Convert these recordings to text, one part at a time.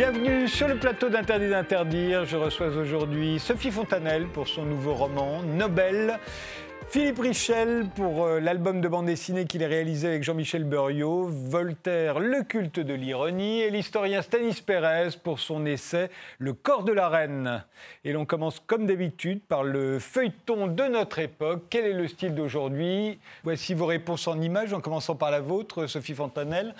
Bienvenue sur le plateau d'Interdit d'interdire. Je reçois aujourd'hui Sophie Fontanelle pour son nouveau roman Nobel. Philippe Richel pour euh, l'album de bande dessinée qu'il a réalisé avec Jean-Michel Beuriot, Voltaire, le culte de l'ironie, et l'historien Stanis Pérez pour son essai Le corps de la reine. Et l'on commence comme d'habitude par le feuilleton de notre époque. Quel est le style d'aujourd'hui? Voici vos réponses en images, en commençant par la vôtre, Sophie Fontanelle.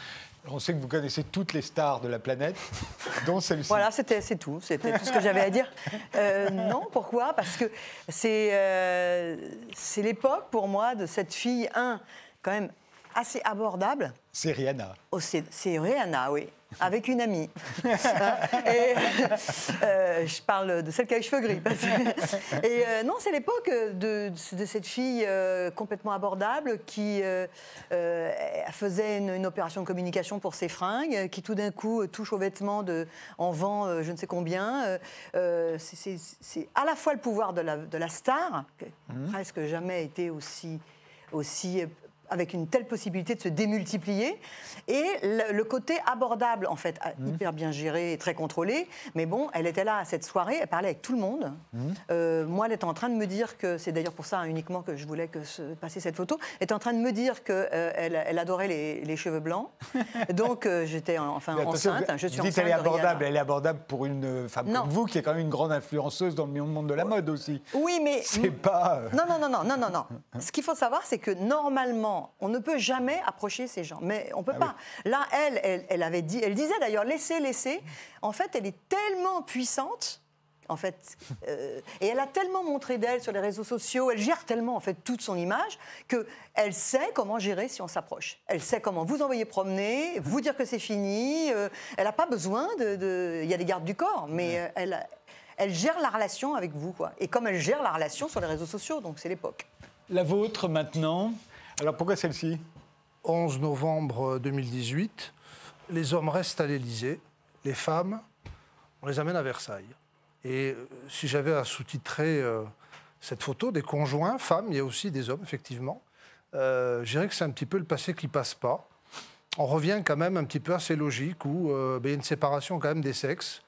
On sait que vous connaissez toutes les stars de la planète, dont celle-ci. Voilà, c'était c'est tout, c'était tout ce que j'avais à dire. Euh, non, pourquoi? Parce que c'est euh, c'est l'époque pour moi de cette fille, un, quand même assez abordable. C'est Rihanna. Oh, c'est c'est Rihanna, oui. Avec une amie. et, euh, je parle de celle qui a les cheveux gris. parce que- et euh, non, c'est l'époque de, de cette fille euh, complètement abordable qui faisait une, une opération de communication pour ses fringues, qui tout d'un coup touche aux vêtements de, en vend je ne sais combien. C'est- à la fois le pouvoir de la, de la star, qui a presque jamais été aussi, aussi avec une telle possibilité de se démultiplier, et le, le côté abordable, en fait, à- hyper bien géré et très contrôlé. Mais bon, elle était là à cette soirée, elle parlait avec tout le monde. Euh, moi, elle était en train de me dire que, c'est d'ailleurs pour ça hein, uniquement que je voulais que se passer cette photo, elle était en train de me dire qu'elle elle, elle adorait les, les cheveux blancs. Donc euh, j'étais en- enfin enceinte. je suis dites enceinte elle est abordable, elle est abordable pour une femme Non. comme vous, qui est quand même une grande influenceuse dans le monde de la mode aussi. Oui, mais C'est pas. euh, Non, non, non, non, non, non, non. Ce qu'il faut savoir, c'est que normalement, on ne peut jamais approcher ces gens. Mais on peut Ah pas. Là, elle, elle, elle avait dit, elle disait d'ailleurs, laissez, laissez. En fait, elle est tellement puissante. En fait, euh, et elle a tellement montré d'elle sur les réseaux sociaux, elle gère tellement en fait toute son image que elle sait comment gérer si on s'approche. Elle sait comment vous envoyer promener, vous dire que c'est fini. euh, elle n'a pas besoin de, de- Il y a des gardes du corps, mais euh, elle, elle gère la relation avec vous, quoi. Et comme elle gère la relation sur les réseaux sociaux, donc c'est l'époque. La vôtre maintenant? Alors pourquoi celle-ci? 11 novembre 2018, les hommes restent à l'Élysée, les femmes, on les amène à Versailles. Et euh, si j'avais à sous-titrer euh, cette photo, des conjoints, femmes, il y a aussi des hommes, effectivement, euh, je dirais que c'est un petit peu le passé qui passe pas. On revient quand même un petit peu à ces logiques où euh, ben, il y a une séparation quand même des sexes,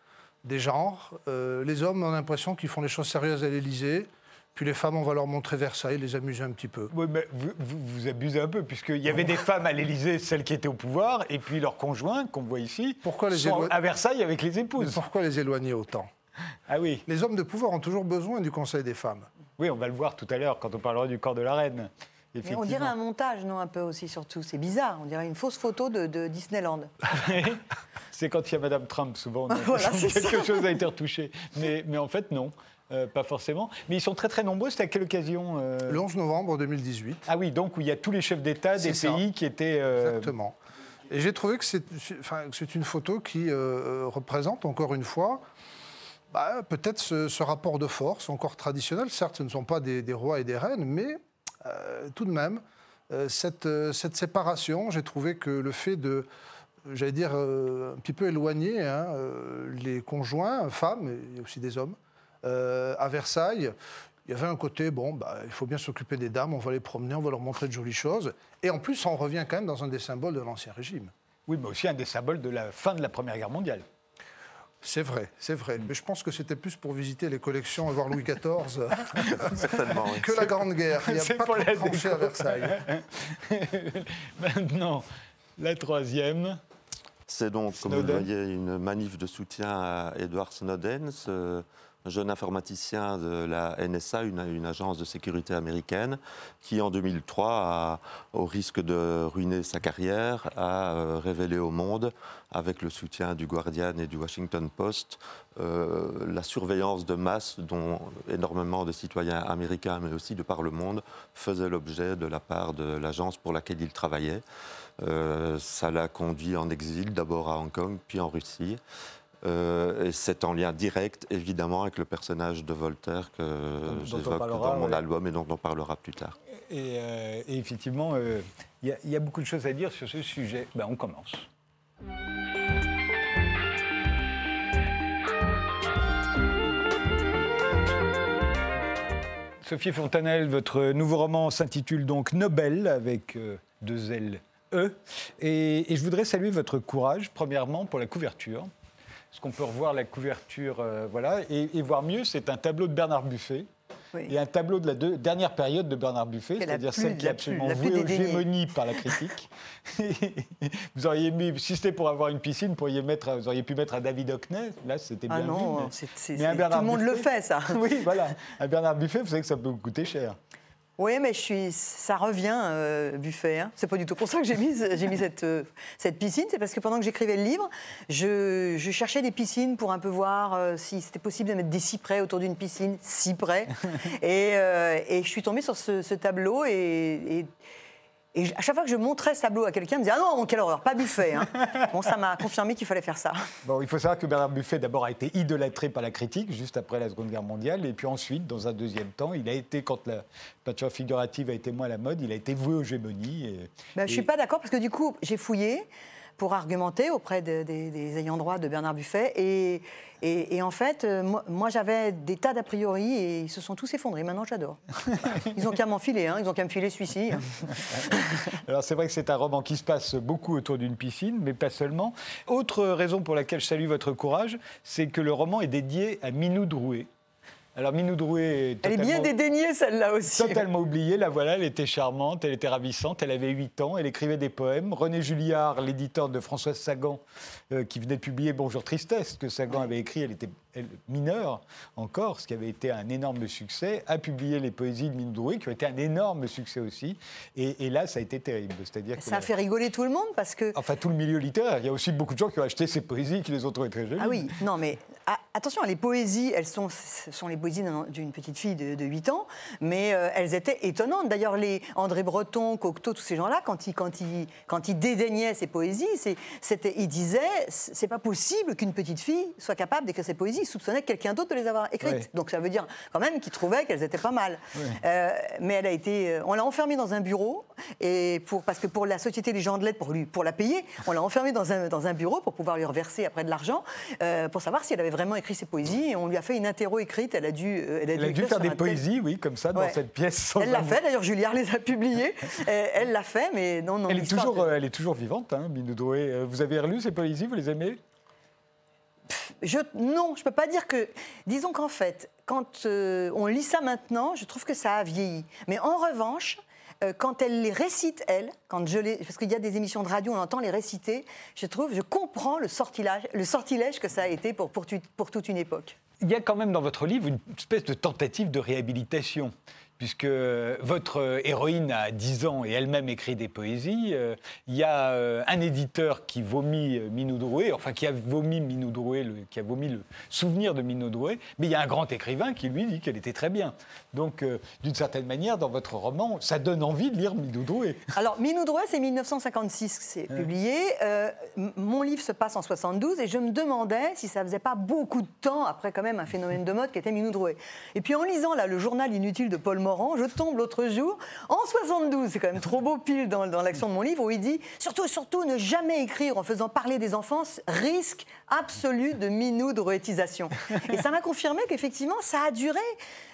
des genres. Euh, les hommes ont l'impression qu'ils font les choses sérieuses à l'Élysée, puis les femmes, on va leur montrer Versailles, les amuser un petit peu. Oui, mais vous, vous- vous abusez un peu, puisqu'il y avait des femmes à l'Élysée, celles qui étaient au pouvoir, et puis leurs conjoints, qu'on voit ici, Pourquoi les sont éloigner à Versailles avec les Mais épouses. pourquoi les éloigner autant? Ah oui, Les hommes de pouvoir ont toujours besoin du conseil des femmes. oui, on va le voir tout à l'heure quand on parlera du corps de la reine. Mais on dirait un montage, non, un peu aussi, surtout. C'est bizarre, on dirait une fausse photo de, de Disneyland. C'est quand il y a Madame Trump, souvent, on Voilà, quelque ça. chose a été retouché. Mais, mais en fait, non, euh, pas forcément. Mais ils sont très très nombreux, c'était à quelle occasion euh Le 11 novembre 2018, Ah oui, donc où il y a tous les chefs d'État des ça. pays qui étaient... euh, exactement. Et j'ai trouvé que c'est enfin, une photo qui euh, représente, encore une fois, bah, peut-être ce, ce rapport de force encore traditionnel. Certes, ce ne sont pas des, des rois et des reines, mais tout de même, euh, cette, euh, cette séparation, j'ai trouvé que le fait de, j'allais dire, euh, un petit peu éloigner hein, euh, les conjoints, femmes, et aussi des hommes, euh, à Versailles, il y avait un côté, bon, bah, il faut bien s'occuper des dames, on va les promener, on va leur montrer de jolies choses. Et en plus, on revient quand même dans un des symboles de l'Ancien Régime. Oui, mais aussi un des symboles de la fin de la Première Guerre mondiale. C'est vrai, c'est vrai. Mais je pense que c'était plus pour visiter les collections et voir Louis XIV Certainement, oui. que la Grande Guerre. Il n'y a pas pour de tranchées à. Versailles. Maintenant, la troisième. C'est donc, comme vous le voyez, une manif de soutien à Edward Snowden, ce jeune informaticien de la NSA, une, agence de sécurité américaine, qui en 2003, a, au risque de ruiner sa carrière, a euh, révélé au monde, avec le soutien du Guardian et du Washington Post, euh, la surveillance de masse dont énormément de citoyens américains, mais aussi de par le monde, faisaient l'objet de la part de l'agence pour laquelle il travaillait. Euh, ça l'a conduit en exil, d'abord à Hong Kong, puis en Russie. Euh, et c'est en lien direct, évidemment, avec le personnage de Voltaire que j'évoque dans mon ouais. album et dont on parlera plus tard. Et, euh, et effectivement, euh, il y, a- il y a beaucoup de choses à dire sur ce sujet. Ben, on commence. Sophie Fontanelle, votre nouveau roman s'intitule donc Nobel avec deux L E. Et, et je voudrais saluer votre courage, premièrement, pour la couverture. Parce qu'on peut revoir la couverture, euh, voilà, et, et voir mieux, c'est un tableau de Bernard Buffet. Oui. Et un tableau de la deux- dernière période de Bernard Buffet, c'est-à-dire celle qui est absolument vouée aux gémonies par la critique. vous auriez mis, si c'était pour avoir une piscine, vous, pourriez mettre, vous auriez pu mettre un David Hockney. Là, c'était bien Ah non, vu, mais- un Bernard tout le monde le Buffet- fait, ça. oui, voilà. Un Bernard Buffet, vous savez que ça peut vous coûter cher. Oui, mais je suis, ça revient, euh, Buffet. Hein. C'est pas du tout pour ça que j'ai mis, j'ai mis cette, euh, cette piscine. C'est parce que pendant que j'écrivais le livre, je, je cherchais des piscines pour un peu voir euh, si c'était possible de mettre des cyprès autour d'une piscine, cyprès. et, euh, et je suis tombée sur ce, ce tableau et, et- et à chaque fois que je montrais ce tableau à quelqu'un, il me disait Ah non, quelle horreur, pas Buffet. hein. bon, ça m'a confirmé qu'il fallait faire ça. Bon, il faut savoir que Bernard Buffet, d'abord, a été idolâtré par la critique, juste après la Seconde Guerre mondiale. Et puis ensuite, dans un deuxième temps, il a été, quand la peinture figurative a été moins à la mode, il a été voué aux gémonies. Et, Ben, je ne suis pas d'accord parce que du coup, j'ai fouillé pour argumenter auprès de- des- des ayants droit de Bernard Buffet. Et, et- et en fait, euh, moi, moi, j'avais des tas d'a priori et ils se sont tous effondrés. Maintenant, j'adore. Ils ont qu'à m'enfiler, hein, ils ont qu'à me filer celui-ci. Alors c'est vrai que c'est un roman qui se passe beaucoup autour d'une piscine, mais pas seulement. Autre raison pour laquelle je salue votre courage, c'est que le roman est dédié à Minou Drouet. Alors Minou Drouet est Elle est bien dédaignée, celle-là aussi. Totalement oubliée, la voilà, elle était charmante, elle était ravissante, elle avait 8 ans, elle écrivait des poèmes. René Julliard, l'éditeur de Françoise Sagan, euh, qui venait de publier Bonjour Tristesse, que Sagan avait écrit, elle était elle, mineure encore, ce qui avait été un énorme succès, a publié les poésies de Minou Drouet, qui ont été un énorme succès aussi. Et, et là, ça a été terrible. C'est-à-dire que Ça a fait rigoler tout le monde parce que Enfin, tout le milieu littéraire. Il y a aussi beaucoup de gens qui ont acheté ces poésies, qui les ont trouvées très jolies. Ah oui, non mais ah, attention, les poésies, elles sont, ce sont les poésies d'un- d'une petite fille de, de 8 ans, mais euh, elles étaient étonnantes. D'ailleurs, les André Breton, Cocteau, tous ces gens-là, quand ils, quand, ils, quand ils dédaignaient ces poésies, c'est- c'était, ils disaient c'est pas possible qu'une petite fille soit capable d'écrire ces poésies. Ils soupçonnaient que quelqu'un d'autre de les avoir écrites. Donc ça veut dire quand même qu'ils trouvaient qu'elles étaient pas mal. Euh, mais elle a été, euh, on l'a enfermée dans un bureau et pour, parce que pour la société des gens de lettres, pour lui, pour la payer, on l'a enfermée dans un, dans un bureau pour pouvoir lui reverser après de l'argent euh, pour savoir si elle avait vraiment écrit ses poésies. Et on lui a fait une interro écrite. Elle a dû, elle a Elle a dû faire des poésies, oui, comme ça, dans Ouais. cette pièce. sans Elle l'a fait. D'ailleurs, Julliard les a publiées. Elle l'a fait, mais non, non. Elle est, toujours, de- elle est toujours vivante, hein, Vous avez relu ces poésies, vous les aimez? Non, je peux pas dire que. Disons qu'en fait, quand euh, on lit ça maintenant, je trouve que ça a vieilli. Mais en revanche, euh, quand elle les récite, elle, quand je les, parce qu'il y a des émissions de radio, on entend les réciter, je trouve, je comprends le sortilège, le sortilège que ça a été pour, pour, pour toute une époque. Il y a quand même dans votre livre une espèce de tentative de réhabilitation. Puisque votre héroïne a 10 ans et elle-même écrit des poésies, euh, il y a euh, un éditeur qui vomit euh, Minou Drouet, enfin qui a vomi Minou Drouet, le- qui a vomi le souvenir de Minou Drouet, mais il y a un grand écrivain qui lui dit qu'elle était très bien. Donc, d'une certaine manière, dans votre roman, ça donne envie de lire Minou Drouet. Alors, Minou Drouet, c'est 1956 que c'est publié. Euh, m- mon livre se passe en 72 et je me demandais si ça faisait pas beaucoup de temps après quand même un phénomène de mode qui était Minou Drouet. Et puis en lisant là le journal inutile de Paul Morand, je tombe l'autre jour en 72, c'est quand même trop beau pile dans, dans l'action de mon livre où il dit surtout surtout ne jamais écrire en faisant parler des enfants, risque absolu de Minou. Et ça m'a confirmé qu'effectivement ça a duré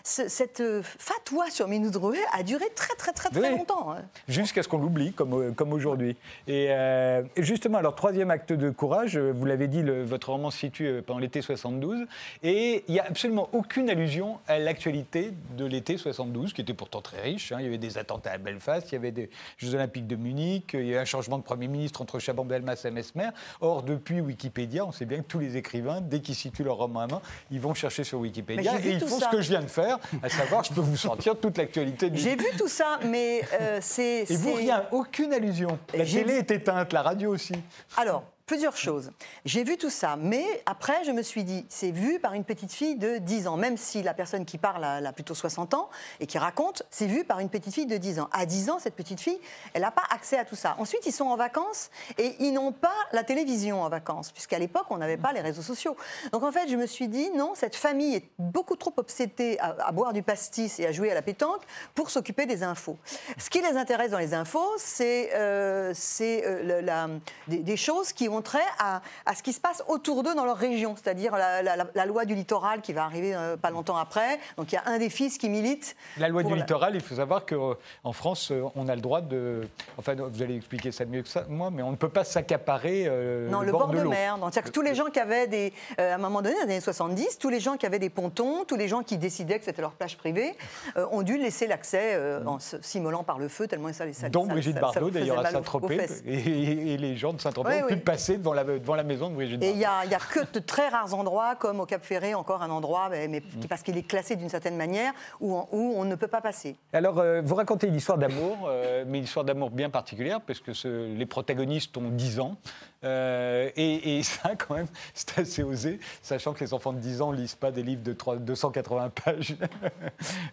ce- cette euh, fatwa sur Minou a duré très très très très Oui. longtemps. hein. Jusqu'à ce qu'on l'oublie, comme, euh, comme aujourd'hui. Et, euh, et justement, alors, troisième acte de courage, vous l'avez dit, le- votre roman se situe pendant l'été 72, et il n'y a absolument aucune allusion à l'actualité de l'été 72, qui était pourtant très riche. hein. Il y avait des attentats à Belfast, il y avait des Jeux Olympiques de Munich, il y a eu un changement de Premier ministre entre Chaban-Delmas et Mesmer. Or, depuis Wikipédia, on sait bien que tous les écrivains, dès qu'ils situent leur roman à main, ils vont chercher sur Wikipédia et ils font ça. ce que je viens de faire, à savoir, je peux vous sortir toute l'actualité du J'ai vu tout ça, mais euh, c'est. et vous, rien, aucune allusion. La télé vu- est éteinte, la radio aussi. Alors, plusieurs choses. J'ai vu tout ça, mais après, je me suis dit, c'est vu par une petite fille de 10 ans, même si la personne qui parle a, a plutôt 60 ans et qui raconte, c'est vu par une petite fille de 10 ans. À 10 ans, cette petite fille, elle n'a pas accès à tout ça. Ensuite, ils sont en vacances et ils n'ont pas la télévision en vacances, puisqu'à l'époque, on n'avait pas les réseaux sociaux. Donc, en fait, je me suis dit, non, cette famille est beaucoup trop obsédée à, à boire du pastis et à jouer à la pétanque pour s'occuper des infos. Ce qui les intéresse dans les infos, c'est euh, euh, des choses qui ont à, à ce qui se passe autour d'eux dans leur région, c'est-à-dire la, la- la loi du littoral qui va arriver euh, pas longtemps après. Donc il y a un des fils qui milite. La loi du la- littoral, il faut savoir qu'en France, euh, on a le droit de. Enfin, vous allez expliquer ça mieux que ça, moi, mais on ne peut pas s'accaparer euh, Non, le, bord, de, l'eau. mer. Donc, C'est-à-dire que tous les gens qui avaient des, euh, à un moment donné, dans les années 70, tous les gens qui avaient des pontons, tous les gens qui décidaient que c'était leur plage privée, euh, ont dû laisser l'accès euh, en s'immolant par le feu, tellement ça les ça- Dont ça- Brigitte ça- Bardot, d'ailleurs, à Saint-Tropez. Et, les gens de Saint-Tropez Oui, ont pu oui. Passer devant la, devant la maison de Brigitte Et il n'y a, y a que de très rares endroits, comme au Cap Ferré, encore un endroit, mais, mais qui- parce qu'il est classé d'une certaine manière, où, on- où on ne peut pas passer. Alors, euh, vous racontez une histoire d'amour, euh, mais une histoire d'amour bien particulière, parce que ce- les protagonistes ont 10 ans. Euh, et, ça, quand même, c'est assez osé, sachant que les enfants de 10 ans lisent pas des livres de 3 280 pages,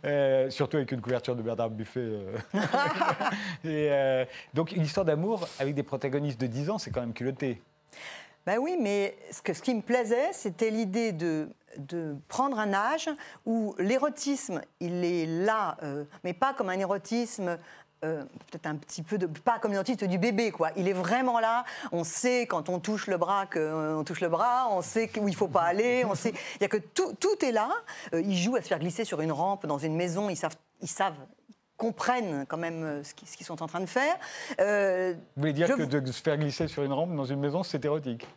Euh, surtout avec une couverture de Bernard Buffet. euh. donc, une histoire d'amour avec des protagonistes de 10 ans, c'est quand même culotté. Ben oui, mais ce, qui me plaisait, c'était l'idée de, de prendre un âge où l'érotisme, il est là, mais pas comme un érotisme. Euh, peut-être un petit peu de pas comme l'érotisme du bébé quoi. Il est vraiment là. On sait quand on touche le bras qu'on touche le bras. On sait où il faut pas aller. On sait il y a que tout, tout est là. Euh, ils jouent à se faire glisser sur une rampe dans une maison. Ils savent ils savent comprennent quand même euh, ce qu'ils sont en train de faire. Euh, Vous voulez dire Je que de se faire glisser sur une rampe dans une maison, c'est érotique?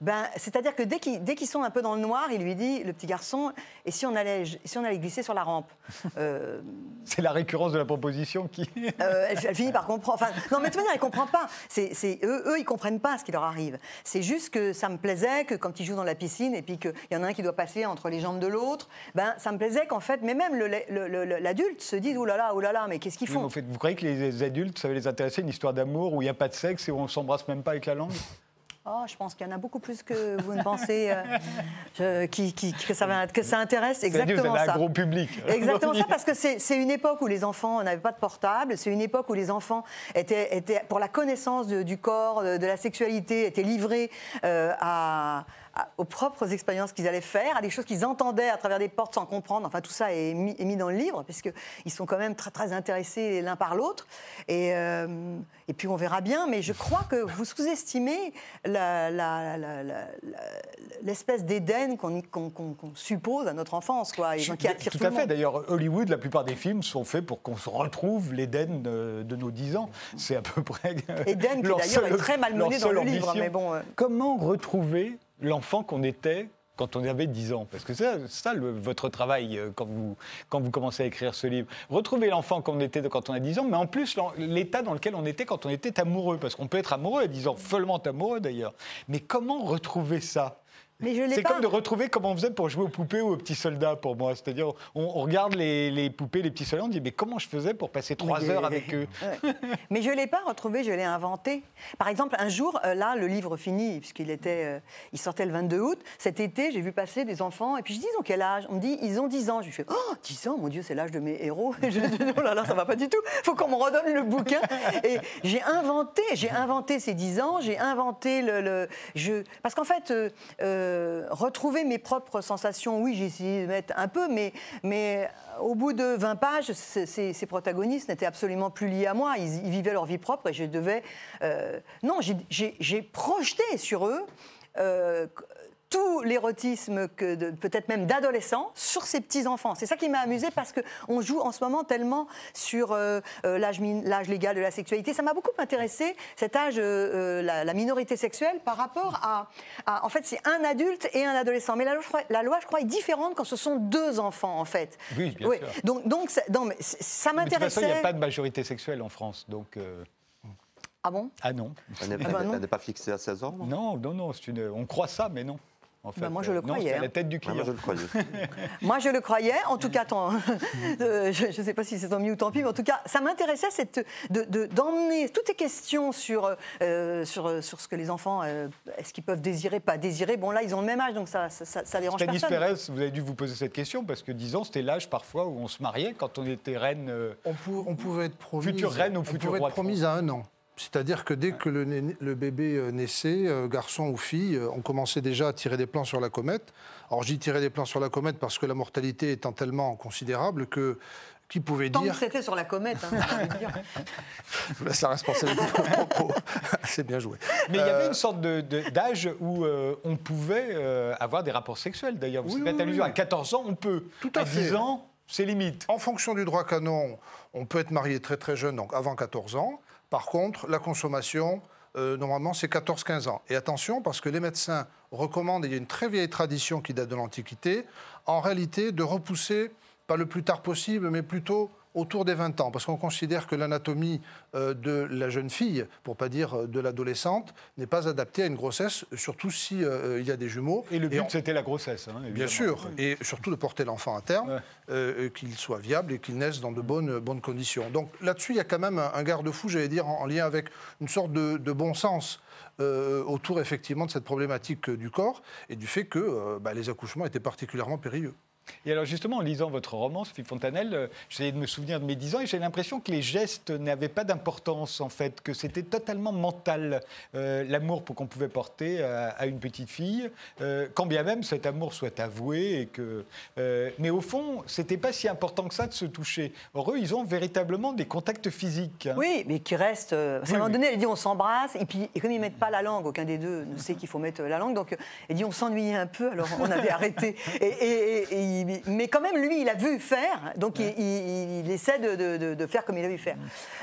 Ben, c'est-à-dire que dès qu'ils sont un peu dans le noir, il lui dit, le petit garçon, et si on allait, si on allait glisser sur la rampe Euh, C'est la récurrence de la proposition qui. euh, elle, elle finit par comprendre. Enfin, non, mais de toute manière, elle comprend pas. C'est, c'est- eux, eux, ils comprennent pas ce qui leur arrive. C'est juste que ça me plaisait que quand ils jouent dans la piscine et puis qu'il y en a un qui doit passer entre les jambes de l'autre, ben, ça me plaisait qu'en fait, mais même l'adulte se dise, oh là là, oh là là, mais qu'est-ce qu'ils Oui, font en fait, vous croyez que les adultes, ça va les intéresser une histoire d'amour où il n'y a pas de sexe et où on s'embrasse même pas avec la langue? Oh, je pense qu'il y en a beaucoup plus que vous ne pensez, euh, qui, qui- que, ça va, que ça intéresse exactement ça. un gros public. Exactement ça, parce que c'est une époque où les enfants n'avaient pas de portable, c'est une époque où les enfants étaient, étaient pour la connaissance de- du corps, de, de la sexualité, étaient livrés euh, à- aux propres expériences qu'ils allaient faire, à des choses qu'ils entendaient à travers des portes sans comprendre. Enfin, tout ça est mis, est mis dans le livre, puisqu'ils sont quand même très, très intéressés l'un par l'autre. Et, euh, et puis on verra bien, mais je crois que vous sous-estimez l'espèce d'Éden qu'on suppose à notre enfance, quoi, et qui attire Tout tout à fait. D'ailleurs, Hollywood, la plupart des films sont faits pour qu'on se retrouve l'Éden de, de nos 10 ans. C'est à peu près. Éden, qui leur d'ailleurs est très malmené dans le livre, ambition. mais bon, euh. Comment retrouver l'enfant qu'on était quand on avait 10 ans Parce que c'est ça, ça, votre travail euh, quand vous, quand vous commencez à écrire ce livre. Retrouver l'enfant qu'on était quand on a 10 ans, mais en plus l'état dans lequel on était quand on était amoureux. Parce qu'on peut être amoureux à 10 ans, follement amoureux d'ailleurs. Mais comment retrouver ça? C'est comme de retrouver comment on faisait pour jouer aux poupées ou aux petits soldats pour moi. C'est-à-dire, on, on regarde les, les poupées, les petits soldats, on dit mais comment je faisais pour passer trois Mais- heures avec eux? Ouais. Mais je ne l'ai pas retrouvé, je l'ai inventé. Par exemple, un jour, euh, là, le livre fini, puisqu'il était, euh, il sortait le 22 août. Cet été, j'ai vu passer des enfants, et puis je dis, ils ont quel âge? On me dit, ils ont 10 ans. Je fais, oh, 10 ans, mon Dieu, c'est l'âge de mes héros. Et je dis, oh là là, ça va pas du tout. Il faut qu'on me redonne le bouquin. Et j'ai inventé, j'ai inventé ces 10 ans, j'ai inventé le. le- je... Parce qu'en fait, euh, euh, retrouver mes propres sensations, oui, j'ai essayé de mettre un peu, mais, mais au bout de 20 pages, ces, protagonistes n'étaient absolument plus liés à moi. Ils, vivaient leur vie propre et je devais. euh, non, j'ai- projeté sur eux. euh, tout l'érotisme que peut-être même d'adolescents sur ces petits enfants. C'est ça qui m'a amusé parce que on joue en ce moment tellement sur euh, euh, l'âge légal de la sexualité. Ça m'a beaucoup intéressé cet âge, euh, euh, la, la minorité sexuelle par rapport à, à- en fait, c'est un adulte et un adolescent. Mais la loi, je crois, la loi, je crois, est différente quand ce sont deux enfants en fait. Oui, bien sûr. Donc, donc, ça, non, mais ça Mais De toute façon, il n'y m'intéressait. a pas de majorité sexuelle en France, donc euh, Ah bon? Ah non, Elle n'est Ah bah non. n'est pas fixée à 16 ans non? Non, non, non, c'est une... on croit ça, mais non. En fait, Bah, moi, je le Euh, non, croyais, à hein. la tête du Ah, client. Moi, je le croyais. Moi, je le croyais. En tout cas, tant- euh, je ne sais pas si c'est tant mieux ou tant pis, mais en tout cas, ça m'intéressait cette- de- de- d'emmener toutes les questions sur, euh, sur, sur ce que les enfants, euh, est-ce qu'ils peuvent désirer, pas désirer. Bon, là, ils ont le même âge, donc ça, ça, ça- ça dérange Stanis personne. Pérez, vous avez dû vous poser cette question parce que 10 ans, c'était l'âge parfois où on se mariait quand on était reine. euh, On, pou- on pouvait être promise, Future reine ou on futur pouvait être promise à un an. C'est-à-dire que dès que le, bébé euh, naissait, euh, garçon ou fille, euh, on commençait déjà à tirer des plans sur la comète. Alors j'y tirais des plans sur la comète parce que la mortalité étant tellement considérable que qui pouvait Tant dire. que c'était sur la comète, hein, dire. Je vous laisse la responsabilité propos. C'est bien joué. Mais il y avait une sorte de- de- d'âge où euh, on pouvait euh, avoir des rapports sexuels. D'ailleurs, vous Oui, faites oui, allusion oui. à 14 ans, on peut. Tout à 10 fait. ans, c'est limite. En fonction du droit canon, on peut être marié très très jeune, donc avant 14 ans. Par contre, la consommation, euh, normalement, c'est 14-15 ans. Et attention, parce que les médecins recommandent, et il y a une très vieille tradition qui date de l'Antiquité, en réalité, de repousser, pas le plus tard possible, mais plutôt autour des 20 ans, parce qu'on considère que l'anatomie euh, de la jeune fille, pour pas dire euh, de l'adolescente, n'est pas adaptée à une grossesse, surtout si euh, il y a des jumeaux. Et le but, on- c'était la grossesse. hein, Bien sûr, et surtout de porter l'enfant à terme, Ouais. euh, qu'il soit viable et qu'il naisse dans de bonnes, bonnes conditions. Donc là-dessus, il y a quand même un, un garde-fou, j'allais dire, en, en lien avec une sorte de, de bon sens euh, autour effectivement de cette problématique du corps et du fait que bah, les accouchements étaient particulièrement périlleux. Et alors justement, en lisant votre roman, Sophie Fontanelle, euh, j'essayais de me souvenir de mes 10 ans et j'ai l'impression que les gestes n'avaient pas d'importance en fait, que c'était totalement mental, euh, l'amour qu'on pouvait porter à, à une petite fille, euh, quand bien même cet amour soit avoué et que... euh, mais au fond, c'était pas si important que ça de se toucher. Or eux, ils ont véritablement des contacts physiques. hein. Oui, mais qui reste. parce qu'à Oui, un moment oui. donné, elle dit on s'embrasse, et puis et comme ils mettent pas la langue, aucun des deux ne sait qu'il faut mettre la langue, donc elle dit on s'ennuyait un peu, alors on avait arrêté. Et, et- et- et il- mais quand même, lui, il a vu faire, donc il, il- il essaie de, de- de- de faire comme il a vu faire.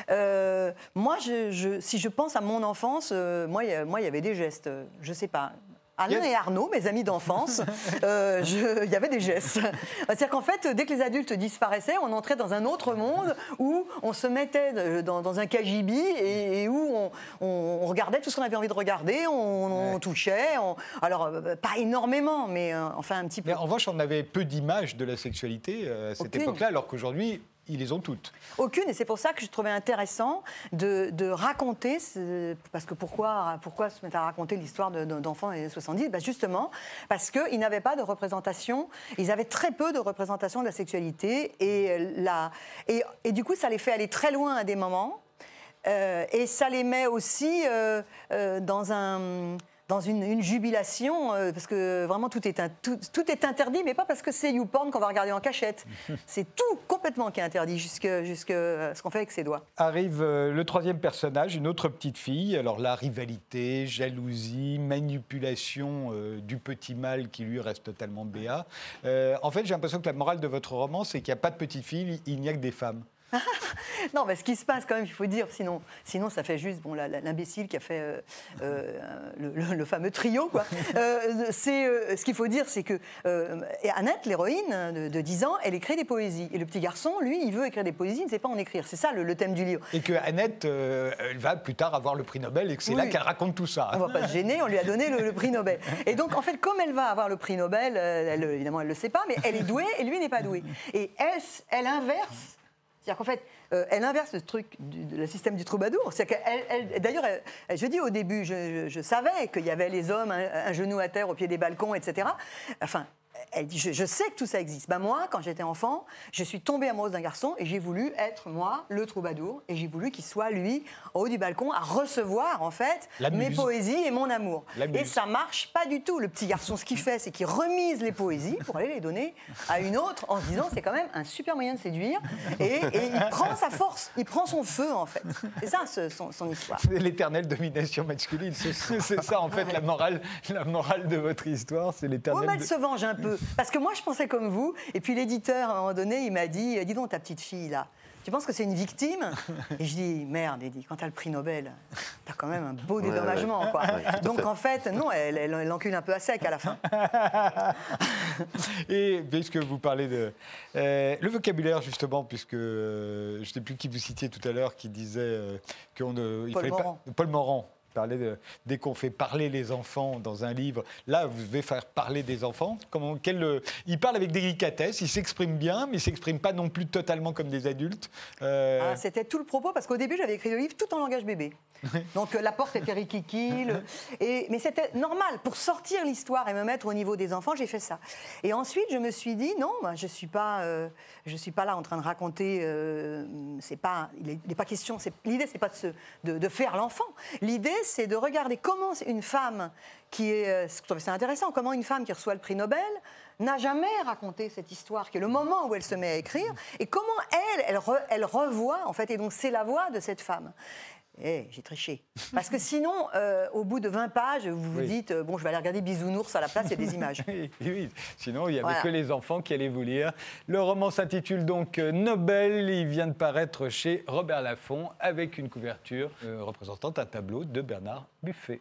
Euh, moi, je, je- si je pense à mon enfance, euh, moi, il y a- moi, il y avait des gestes, euh, je sais pas. Alain et Arnaud, mes amis d'enfance, euh, il y avait des gestes. C'est-à-dire qu'en fait, dès que les adultes disparaissaient, on entrait dans un autre monde où on se mettait dans, dans un cagibi et, et où on, on- on regardait tout ce qu'on avait envie de regarder, on, on touchait. alors, euh, pas énormément, mais euh, enfin un petit peu. Mais en revanche, on avait peu d'images de la sexualité à cette époque-là, alors qu'aujourd'hui, ils les ont toutes. Aucune, et c'est pour ça que je trouvais intéressant de, de raconter, ce- parce que pourquoi, pourquoi se mettre à raconter l'histoire de- de- d'enfants des années 70 Ben Justement, parce qu'ils n'avaient pas de représentation, ils avaient très peu de représentation de la sexualité, et, la, et du coup, ça les fait aller très loin à des moments, euh, et ça les met aussi euh, euh, dans un dans une, une jubilation, euh, parce que vraiment tout est, un- tout, tout est interdit, mais pas parce que c'est YouPorn qu'on va regarder en cachette. c'est tout complètement qui est interdit, jusque, jusque euh, ce qu'on fait avec ses doigts. Arrive euh, le troisième personnage, une autre petite fille. Alors là, rivalité, jalousie, manipulation euh, du petit mâle qui lui reste totalement béat. En fait, j'ai l'impression que la morale de votre roman, c'est qu'il n'y a pas de petite fille, il n'y a que des femmes. Non, mais ce qui se passe quand même, il faut dire, sinon, sinon ça fait juste bon, l'imbécile qui a fait euh, euh, le, le- le fameux trio. Quoi. Euh, c'est, ce qu'il faut dire, c'est que et Annette, l'héroïne de, de 10 ans, elle écrit des poésies. Et le petit garçon, lui, il veut écrire des poésies, il ne sait pas en écrire. C'est ça le, le thème du livre. Et que Annette, elle va plus tard avoir le prix Nobel et que c'est Oui. là qu'elle raconte tout ça. On va pas se gêner, on lui a donné le, prix Nobel. Et donc, en fait, comme elle va avoir le prix Nobel, elle, évidemment, elle ne le sait pas, mais elle est douée et lui n'est pas doué. Et elle, elle inverse. C'est-à-dire qu'en fait, euh, elle inverse le truc du le système du troubadour. D'ailleurs, je dis au début, je savais qu'il y avait les hommes, un, un genou à terre au pied des balcons, etc. Enfin, elle dit, je, je sais que tout ça existe. Ben moi, quand j'étais enfant, je suis tombée amoureuse d'un garçon et j'ai voulu être, moi, le troubadour. Et j'ai voulu qu'il soit, lui, en haut du balcon, à recevoir, en fait, La mes muse. poésies et mon amour. Et ça marche pas du tout. Le petit garçon, ce qu'il fait, c'est qu'il remise les poésies pour aller les donner à une autre en se disant c'est quand même un super moyen de séduire. Et, et il prend sa force, il prend son feu, en fait. C'est ça, ce- son, son histoire. C'est l'éternelle domination masculine. C'est ça, en fait, la morale, la morale de votre histoire. C'est Oh, l'éternelle. mais elle de- se venge un peu. Parce que moi, je pensais comme vous. Et puis l'éditeur, à un moment donné, il m'a dit Dis donc, ta petite fille, là, tu penses que c'est une victime? Et je dis Merde, il dit Quand t'as le prix Nobel, t'as quand même un beau Ouais, dédommagement, ouais. quoi. Ouais, Donc fait. en fait, non, elle, elle, elle encule un peu à sec à la fin. Et puisque vous parlez de. euh, le vocabulaire, justement, puisque euh, je ne sais plus qui vous citiez tout à l'heure, qui disait euh, qu'on ne. il Paul Morand. Pas, Paul Morand. Parlait de- dès qu'on fait parler les enfants dans un livre, là, vous devez faire parler des enfants. Comment, quel, euh, il parle avec délicatesse, il s'exprime bien, mais il ne s'exprime pas non plus totalement comme des adultes. Euh, Ah, C'était tout le propos, parce qu'au début, j'avais écrit le livre tout en langage bébé. Donc euh, la porte était rikiki. le- Et, mais c'était normal. Pour sortir l'histoire et me mettre au niveau des enfants, j'ai fait ça. Et ensuite, je me suis dit, non, moi, je ne suis, pas, je suis pas là en train de raconter. c'est pas, il n'est pas question. L'idée, c'est pas de, se- de, de faire l'enfant. L'idée, c'est de regarder comment une femme qui est. euh, trouvais ça intéressant. Comment une femme qui reçoit le prix Nobel n'a jamais raconté cette histoire, qui est le moment où elle se met à écrire, et comment elle, elle revoit, en fait, et donc c'est la voix de cette femme. Eh, j'ai triché. Parce que sinon, euh, au bout de 20 pages, vous vous Oui. dites, euh, bon, je vais aller regarder Bisounours à la place, il y a des images. Oui, oui. Sinon, il n'y avait Voilà. que les enfants qui allaient vous lire. Le roman s'intitule donc euh, Nobel. Il vient de paraître chez Robert Laffont avec une couverture euh, représentant un tableau de Bernard Buffet.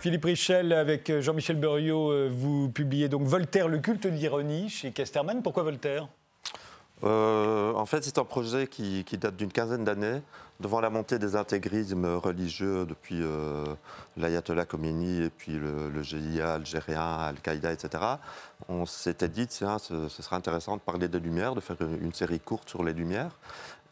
Philippe Richel, avec euh, Jean-Michel Buriot, euh, vous publiez donc Voltaire, le culte de l'ironie chez Casterman. Pourquoi Voltaire? Euh, en fait, c'est un projet qui, date d'une quinzaine d'années, devant la montée des intégrismes religieux depuis l'ayatollah Khomeini et puis le, GIA algérien, Al-Qaïda, etc. On s'était dit, tiens, ce, ce serait intéressant de parler des Lumières, de faire une série courte sur les Lumières.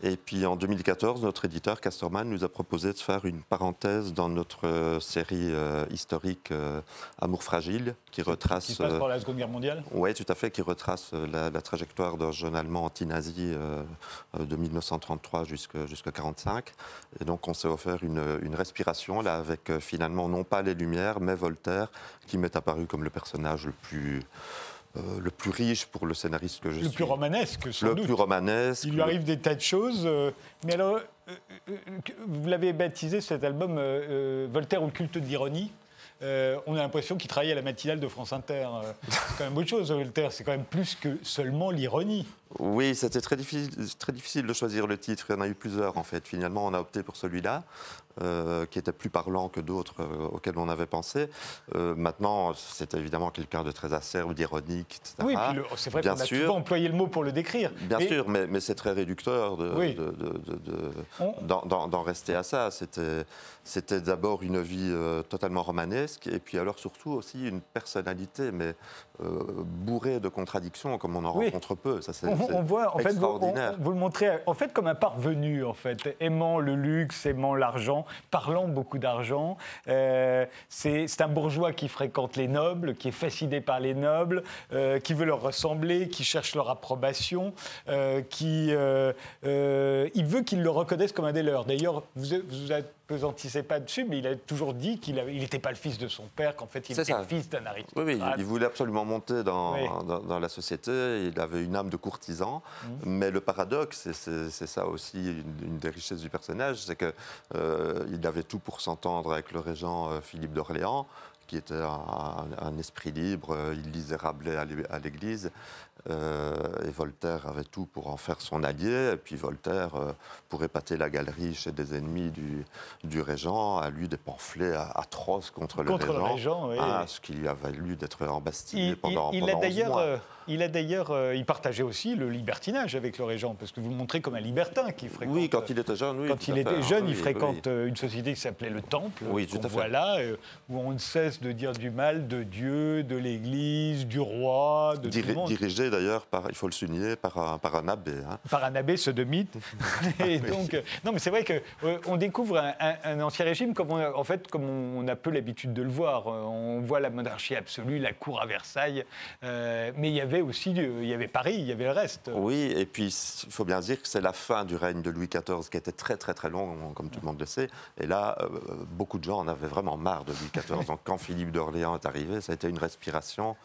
Et puis en 2014, notre éditeur Casterman nous a proposé de faire une parenthèse dans notre euh, série euh, historique euh, Amour fragile, qui retrace. Qui se passe par la Seconde Guerre mondiale oui, tout à fait, qui retrace la, la trajectoire d'un jeune Allemand anti-nazi euh, de 1933 jusqu'à 1945. Et donc, on s'est offert une, une respiration, là, avec finalement non pas les Lumières, mais Voltaire, qui m'est apparu comme le personnage le plus, le plus riche pour le scénariste que je Le suis. plus romanesque, sans Le doute. plus romanesque. Il lui le- arrive des tas de choses. euh, mais alors, euh, euh, euh, vous l'avez baptisé cet album euh, euh, Voltaire ou le culte de l'ironie. Euh, on a l'impression qu'il travaillait à la matinale de France Inter. Euh, c'est quand même autre chose, Voltaire. C'est quand même plus que seulement l'ironie. Oui, c'était très difficile, très difficile de choisir le titre. Il y en a eu plusieurs, en fait. Finalement, on a opté pour celui-là, euh, qui était plus parlant que d'autres euh, auxquels on avait pensé. Euh, maintenant, c'est évidemment quelqu'un de très acerbe, d'ironique, etc. Oui, c'est vrai Bien qu'on a sûr. souvent employé le mot pour le décrire. Bien Mais- sûr, mais, mais c'est très réducteur de- Oui. de- de- de- de- On- d'en- rester à ça. C'était d'abord une vie totalement romanesque, et puis alors surtout aussi une personnalité, mais bourrée de contradictions, comme on en Oui. rencontre peu. Ça, c'est C'est on voit, en fait, vous, on- vous le montrez en fait comme un parvenu, en fait, aimant le luxe, aimant l'argent, parlant beaucoup d'argent. Euh, c'est un bourgeois qui fréquente les nobles, qui est fasciné par les nobles, euh, qui veut leur ressembler, qui cherche leur approbation, euh, qui il veut qu'ils le reconnaissent comme un des leurs. D'ailleurs, vous vous appesantissez pas dessus, mais il a toujours dit qu'il n'était pas le fils de son père, qu'en fait, il était ça. le fils d'un Oui, aristocrate. oui, il voulait absolument monter dans, Oui. dans, dans la société. Il avait une âme de courtisan. Mmh. Mais le paradoxe, et c'est ça aussi une, une des richesses du personnage, c'est qu'il avait tout pour s'entendre avec le régent euh, Philippe d'Orléans, qui était un, un esprit libre. euh, Il lisait Rabelais à l'église. Euh, et Voltaire avait tout pour en faire son allié. Et puis Voltaire, euh, pour épater la galerie chez des ennemis du, du régent, a lu des pamphlets atroces contre, Contre le le régent. régent, oui. Ah, ce qui lui a valu d'être embastillé Il, pendant, il- il pendant a 11 d'ailleurs, mois. euh, il a d'ailleurs, euh, il partageait aussi le libertinage avec le régent, parce que vous le montrez comme un libertin qui fréquente. Oui, quand il était jeune, oui. quand il était fait, jeune, oui, il fréquente oui. une société qui s'appelait le Temple, Oui, tout à fait. là, euh, où on ne cesse de dire du mal de Dieu, de l'Église, du roi, de tout le monde. Dirigé d'ailleurs, il faut le souligner, par un, par un abbé. hein. par un abbé sodomite. Et donc, euh, non, mais c'est vrai qu'on découvre un, un- un ancien régime comme on a, en fait, comme on, on a peu l'habitude de le voir. Euh, On voit la monarchie absolue, la cour à Versailles, euh, mais il y avait aussi, euh, il y avait Paris, il y avait le reste. Oui, et puis il faut bien dire que c'est la fin du règne de Louis XIV qui était très très très long, comme tout le monde le sait. Et là, euh, beaucoup de gens en avaient vraiment marre de Louis XIV. Donc quand Philippe d'Orléans est arrivé, ça a été une respiration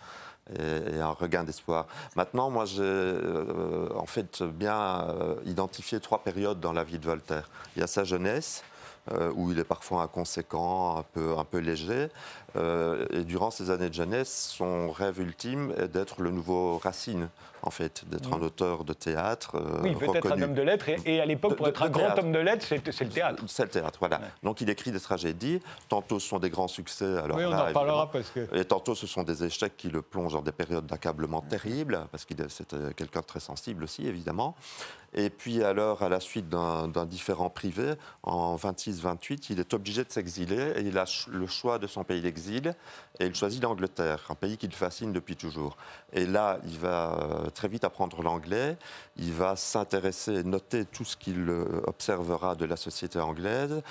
et, un regain d'espoir. Maintenant, moi, j'ai euh, en fait bien euh, identifié trois périodes dans la vie de Voltaire. Il y a sa jeunesse. euh, où il est parfois inconséquent, un peu, un peu léger. Euh, et durant ces années de jeunesse, son rêve ultime est d'être le nouveau Racine, en fait, d'être un auteur de théâtre. euh, Oui, peut-être un reconnu. homme de lettres, et, et à l'époque, pour de- être un de grand théâtre. homme de lettres, c'est le théâtre. C'est le théâtre, voilà. Ouais. Donc il écrit des tragédies. Tantôt ce sont des grands succès. Alors oui, on là, en parlera parce que. et tantôt, ce sont des échecs qui le plongent dans des périodes d'accablement terribles, parce qu'il est- c'était quelqu'un de très sensible aussi, évidemment. Et puis, alors, à la suite d'un différend privé, en 26-28, il est obligé de s'exiler et il a le choix de son pays d'exil et il choisit l'Angleterre, un pays qui le fascine depuis toujours. Et là, il va euh, très vite apprendre l'anglais, il va s'intéresser, noter tout ce qu'il euh, observera de la société anglaise.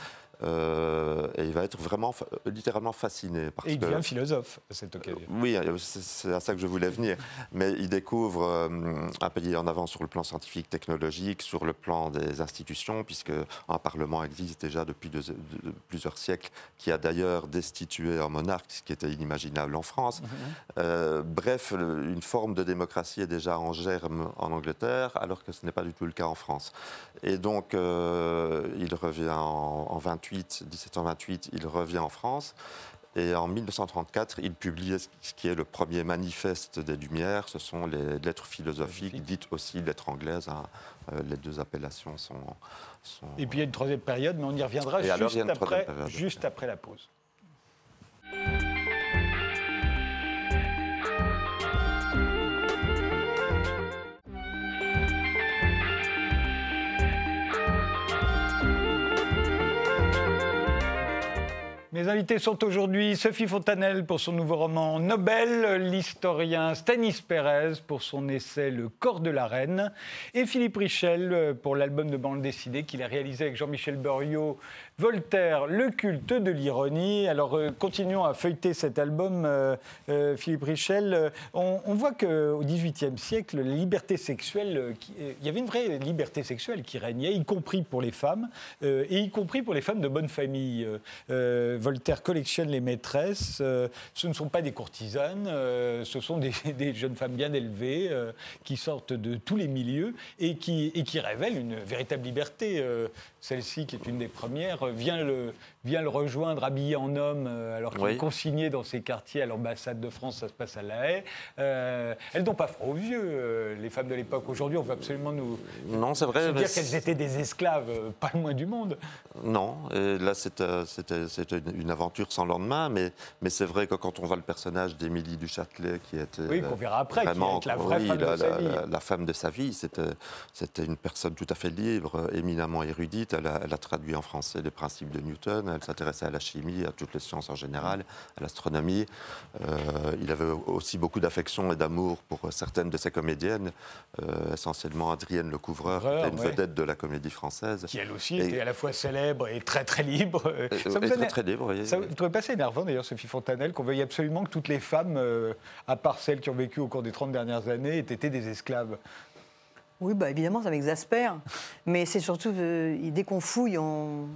Euh, et il va être vraiment, littéralement fasciné. Parce et il devient philosophe à cette occasion. Oui, c'est à ça que je voulais venir. Mais il découvre un pays en avant sur le plan scientifique, technologique, sur le plan des institutions, puisque un Parlement existe déjà depuis plusieurs siècles, qui a d'ailleurs destitué un monarque, ce qui était inimaginable en France. Mm-hmm. bref, une forme de démocratie est déjà en germe en Angleterre, alors que ce n'est pas du tout le cas en France. Et donc, euh, il revient en, 28, 1728, il revient en France. Et en 1934, il publie ce qui est le premier manifeste des Lumières. Ce sont les lettres philosophiques, dites aussi lettres anglaises. Hein. Euh, les deux appellations sont, Et puis il y a une troisième période, mais on y reviendra juste, après, juste après la pause. Mes invités sont aujourd'hui Sophie Fontanelle pour son nouveau roman Nobel, l'historien Stanis Pérez pour son essai Le corps de la reine et Philippe Richel pour l'album de bande dessinée qu'il a réalisé avec Jean-Michel Beuriot Voltaire, le culte de l'ironie. Alors, euh, continuons à feuilleter cet album, euh, euh, Philippe Richel. On, voit qu'au XVIIIe siècle, la liberté sexuelle, il y avait une vraie liberté sexuelle qui régnait, y compris pour les femmes, et y compris pour les femmes de bonne famille. Voltaire collectionne les maîtresses. ce ne sont pas des courtisanes, ce sont des, jeunes femmes bien élevées qui sortent de tous les milieux et qui, et qui révèlent une véritable liberté. Celle-ci, qui est une des premières, vient le, vient le rejoindre habillé en homme euh, alors qu'il est consigné dans ses quartiers à l'ambassade de France, ça se passe à La Haye. Euh, elles n'ont pas froid aux vieux, euh, les femmes de l'époque. Aujourd'hui, on veut absolument nous non, c'est vrai, dire qu'elles étaient des esclaves, pas le moins du monde. Non, et là c'était une aventure sans lendemain, mais, mais c'est vrai que quand on voit le personnage d'Émilie du Châtelet qui était oui, qu'on verra après, vraiment, qui est la vraie femme la, de sa vie. La, femme de sa vie, c'était une personne tout à fait libre, éminemment érudite. Elle a, elle a traduit en français les principes de Newton elle s'intéressait à la chimie, à toutes les sciences en général, à l'astronomie. Euh, il avait aussi beaucoup d'affection et d'amour pour certaines de ses comédiennes, euh, essentiellement Adrienne Le Couvreur, qui était une vedette de la comédie française. Qui elle aussi était à la fois célèbre et très très libre. Euh, ça vous très, très libre, Ça vous trouvez pas assez énervant d'ailleurs, Sophie Fontanelle, qu'on veuille absolument que toutes les femmes, à part celles qui ont vécu au cours des 30 dernières années, aient été des esclaves oui, bah évidemment, ça m'exaspère. Mais c'est surtout, dès qu'on fouille, on,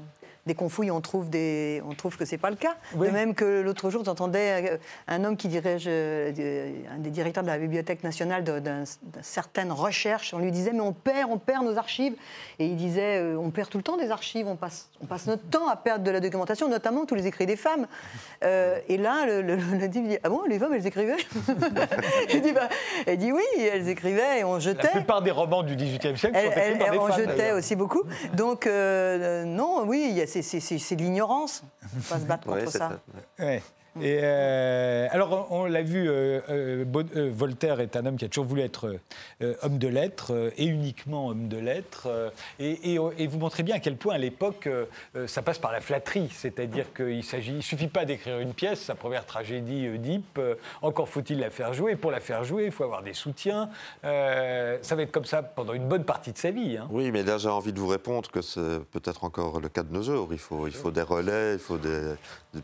dès qu'on fouille, on trouve, des, on trouve que ce n'est pas le cas. De même que l'autre jour, j'entendais euh, un homme qui dirige, euh, un des directeurs de la Bibliothèque nationale d'une certaine recherche, on lui disait, mais on perd, on perd nos archives. Et il disait, euh, on perd tout le temps des archives, on passe, on passe notre temps à perdre de la documentation, notamment tous les écrits des femmes. et là, le, le, le dit, ah bon, les femmes, elles écrivaient il dit, bah, Elle dit, oui, elles écrivaient et on jetait. La plupart des romans du XVIIIe siècle sont écrits par des on jetait aussi beaucoup. Donc, non, oui, il y a c'est de l'ignorance. On va se battre contre ça. Et euh, alors, on, l'a vu, euh, euh, Voltaire est un homme qui a toujours voulu être homme de lettres et uniquement homme de lettres. Et, vous montrez bien à quel point, à l'époque, ça passe par la flatterie. C'est-à-dire qu'il ne suffit pas d'écrire une pièce, sa première tragédie Oedipe, encore faut-il la faire jouer. Pour la faire jouer, il faut avoir des soutiens. ça va être comme ça pendant une bonne partie de sa vie. Hein. Oui, mais là, j'ai envie de vous répondre que c'est peut-être encore le cas de nos jours. Il faut des relais, il faut des,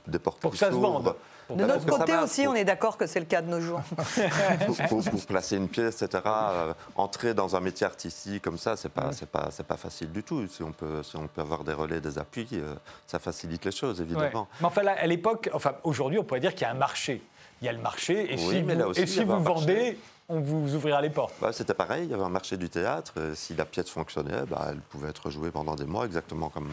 des portes Pour que ça se vende. De notre côté aussi, on est d'accord que c'est le cas de nos jours. pour, placer une pièce, etc., euh, entrer dans un métier artistique comme ça, c'est pas, c'est pas, c'est pas facile du tout. Si on peut, si on peut avoir des relais, des appuis, euh, ça facilite les choses, évidemment. Mais enfin, là, à l'époque, enfin, aujourd'hui, on pourrait dire qu'il y a un marché. Il y a le marché, et si vous, et si vous vendez, on vous ouvrira les portes. Bah, c'était pareil, il y avait un marché du théâtre. Si la pièce fonctionnait, bah, elle pouvait être jouée pendant des mois, exactement comme,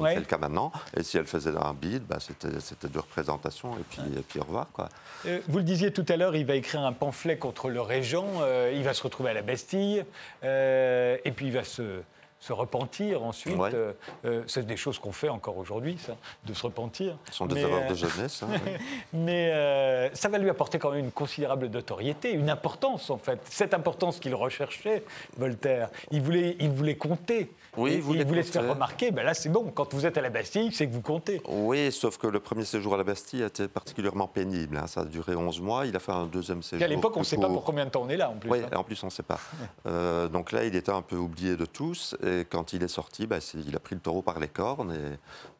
comme c'est le cas maintenant. Et si elle faisait un bid, bah, c'était deux représentations et puis, et puis au revoir. Quoi. Euh, vous le disiez tout à l'heure, il va écrire un pamphlet contre le régent, euh, il va se retrouver à la Bastille, euh, et puis il va se se repentir ensuite. Euh, euh, c'est des choses qu'on fait encore aujourd'hui, ça, de se repentir. Ce sont des erreurs de euh, jeunesse. Hein, mais ça va lui apporter quand même une considérable notoriété, une importance en fait. Cette importance qu'il recherchait, Voltaire. Il voulait, il voulait compter. Oui, il voulait, se faire remarquer. Ben là, c'est bon. Quand vous êtes à la Bastille, c'est que vous comptez. Oui, sauf que le premier séjour à la Bastille était particulièrement pénible. Hein. Ça a duré 11 mois. Il a fait un deuxième séjour. à l'époque, on ne sait pas pour combien de temps on est là, en plus. Oui, hein. en plus, on ne sait pas. donc là, il était un peu oublié de tous. Et quand il est sorti, bah, il a pris le taureau par les cornes.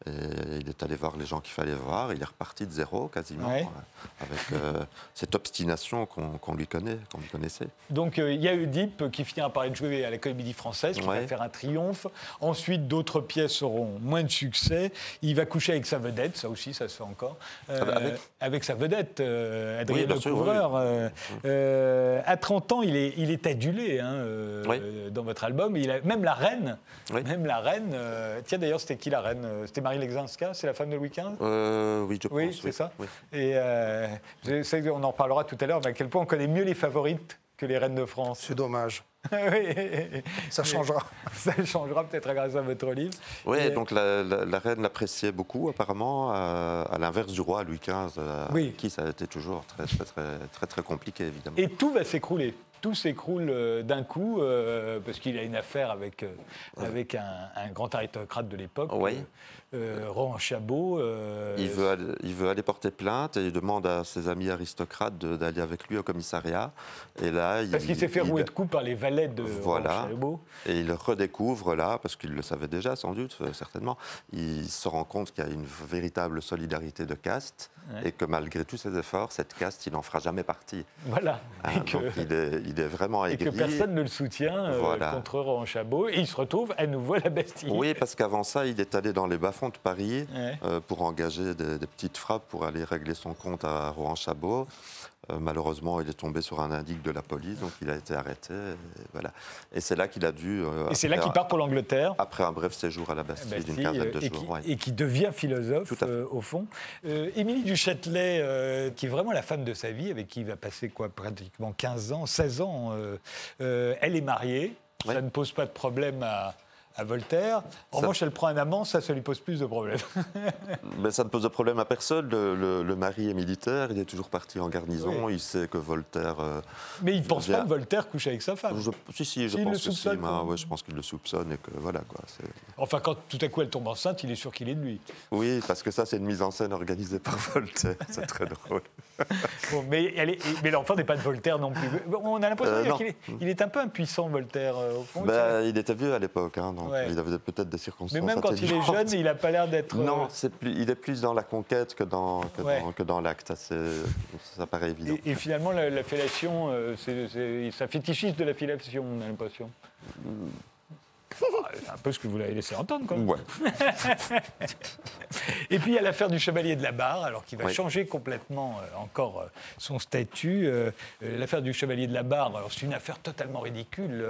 Et il est allé voir les gens qu'il fallait voir. Il est reparti de zéro quasiment, Ouais. euh, avec euh, cette obstination qu'on lui connaît, qu'on lui connaissait. Donc euh, il y a Oedipe qui finira par être joué à la Comédie Française, qui va faire un triomphe. Ensuite, d'autres pièces auront moins de succès. Il va coucher avec sa vedette, ça aussi, ça se fait encore. Euh, Avec sa vedette, euh, Adrien Oui, sûr, Couvreur. oui. Euh, euh, à 30 ans, il est, il est adulé hein, euh, Oui. dans votre album. Il a, même la reine, même la reine. euh, tiens, d'ailleurs, c'était qui la reine? Euh, C'était Marie Lexinska, c'est la femme de Louis XV Euh, oui, je Oui, pense. c'est ça. Oui. Et euh, qu'on en reparlera tout à l'heure, mais à quel point on connaît mieux les favorites que les reines de France. C'est dommage. Oui. Ça changera. Ça changera peut-être grâce à votre livre. Oui, Et- donc la, la- la reine l'appréciait beaucoup, apparemment, euh, à l'inverse du roi Louis XV, Oui. qui ça a été toujours très, très, très, très, très compliqué, évidemment. Et tout va s'écrouler. Tout s'écroule d'un coup, euh, parce qu'il a une affaire avec, euh, avec un, un grand aristocrate de l'époque, Oui. Euh, Rohan Chabot. euh, Il veut, aller, il veut aller porter plainte et il demande à ses amis aristocrates d'aller avec lui au commissariat. Et là, parce qu'il s'est fait rouer de coups par les valets de Voilà. Rohan Chabot. Et il redécouvre là, parce qu'il le savait déjà sans doute, euh, certainement, il se rend compte qu'il y a une véritable solidarité de caste Ouais. et que malgré tous ses efforts, cette caste, il n'en fera jamais partie. Voilà. Hein, et que, il est, il est vraiment et que aigri. personne ne le soutient euh, Voilà. contre Rohan Chabot. Et il se retrouve à nouveau à la Bastille. Oui, parce qu'avant ça, il est allé dans les de Paris Ouais. euh, pour engager des, des petites frappes pour aller régler son compte à Rohan Chabot. Euh, malheureusement, il est tombé sur un indique de la police, donc il a été arrêté. Et, voilà. et c'est là qu'il a dû. euh, Et c'est là qu'il part pour l'Angleterre. Après un bref séjour à la Bastille, Bastille, d'une quinzaine de et, jours. qui, ouais. et qui devient philosophe au fond. Émilie du Châtelet, qui est vraiment la femme de sa vie, avec qui il va passer quoi, pratiquement 15 ans, 16 ans, elle est mariée, ça ne pose pas de problème à, à Voltaire. En Ça- revanche, elle prend un amant, ça, ça lui pose plus de problèmes. Mais ça ne pose de problème à personne. Le, le- le mari est militaire, il est toujours parti en garnison. Il sait que Voltaire. euh, Mais il ne pense pas que Voltaire couche avec sa femme. je, si, si, je pense que si. ouais, je pense qu'il le soupçonne et que voilà quoi. Enfin, quand tout à coup elle tombe enceinte, il est sûr qu'il est de lui. Oui, parce que ça, c'est une mise en scène organisée par Voltaire. C'est très drôle. Bon, mais elle est- mais l'enfant n'est pas de Voltaire non plus. On a l'impression Euh, qu'il est, il est un peu impuissant, Voltaire, euh, au fond. Ben, il était vieux à l'époque, hein, donc Ouais. il avait peut-être des circonstances. mais même quand il est jeune, il n'a pas l'air d'être. euh, Non, plus, il est plus dans la conquête que dans, que Ouais. dans, que dans l'acte. Ça, ça paraît évident. Et, et finalement, la, la fellation, euh, ça fétichise de la fellation, on a l'impression. Ah, un peu ce que vous l'avez laissé entendre, quand même. Ouais. Et puis, il y a l'affaire du chevalier de la barre, alors qui va Oui. changer complètement euh, encore euh, son statut. Euh, l'affaire du chevalier de la barre, alors c'est une affaire totalement ridicule.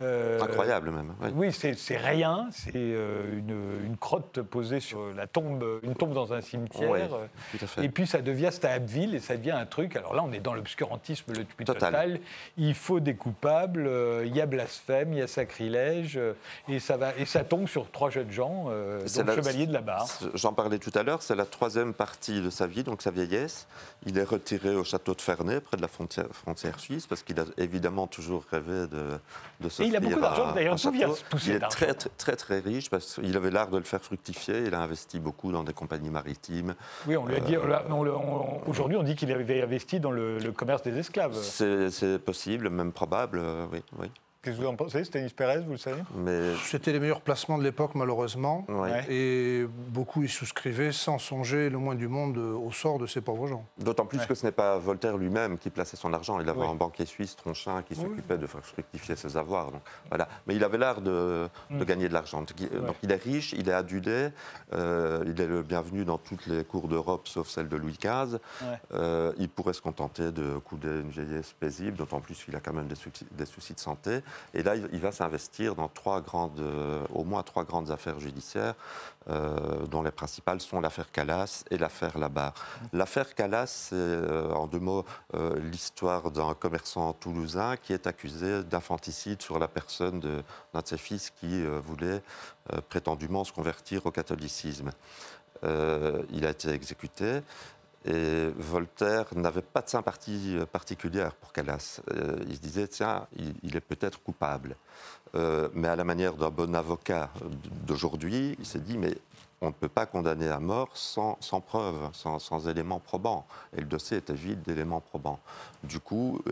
Incroyable même. Oui, c'est rien. C'est une, une crotte posée sur la tombe, une tombe dans un cimetière. Ouais, tout à fait. Et puis ça devient, c'est à Abbeville et ça devient un truc. Alors là, on est dans l'obscurantisme le plus total. Total. Il faut des coupables, il y a blasphème, il y a sacrilège, et ça va, et ça tombe sur trois jeunes gens, euh, la- chevalier de la barre. J'en parlais tout à l'heure, c'est la troisième partie de sa vie, donc sa vieillesse. Il est retiré au château de Ferney, près de la frontière, frontière suisse, parce qu'il a évidemment toujours rêvé de, de se Et il a beaucoup d'argent, d'ailleurs, d'où vient poussée Il est très, très, très, très riche, parce qu'il avait l'art de le faire fructifier. Il a investi beaucoup dans des compagnies maritimes. Oui, on lui a dit. on- Aujourd'hui, on dit qu'il avait investi dans le, le commerce des esclaves. C'est possible, même probable, euh, oui. oui. Qu'est-ce que vous en pensez, Stanis Pérez, vous le savez? Mais C'était les meilleurs placements de l'époque, malheureusement. ouais. Ouais. Et beaucoup y souscrivaient sans songer le moins du monde euh, au sort de ces pauvres gens. D'autant plus Ouais. que ce n'est pas Voltaire lui-même qui plaçait son argent. Il avait Oui. un banquier suisse, Tronchin, qui s'occupait de faire fructifier ses avoirs. Donc, voilà. Mais il avait l'art de, de Mm. gagner de l'argent. Donc, il- donc, il est riche, il est adulé, euh, il est le bienvenu dans toutes les cours d'Europe, sauf celle de Louis XV. Ouais. Euh, il pourrait se contenter de couder une vieillesse paisible, d'autant plus qu'il a quand même des soucis, des soucis de santé. Et là, il, va s'investir dans trois grandes, euh, au moins trois grandes affaires judiciaires, euh, dont les principales sont l'affaire Calas et l'affaire Labarre. L'affaire Calas, c'est euh, en deux mots l'histoire d'un commerçant toulousain qui est accusé d'infanticide sur la personne d'un de, ses fils qui voulait prétendument se convertir au catholicisme. Il a été exécuté. Et Voltaire n'avait pas de sympathie euh, particulière pour Calas. Euh, il se disait, tiens, il, est peut-être coupable. Euh, mais à la manière d'un bon avocat d'aujourd'hui, il s'est dit, mais on ne peut pas condamner à mort sans, sans preuve, sans, éléments probants. Et le dossier était vide d'éléments probants. Du coup,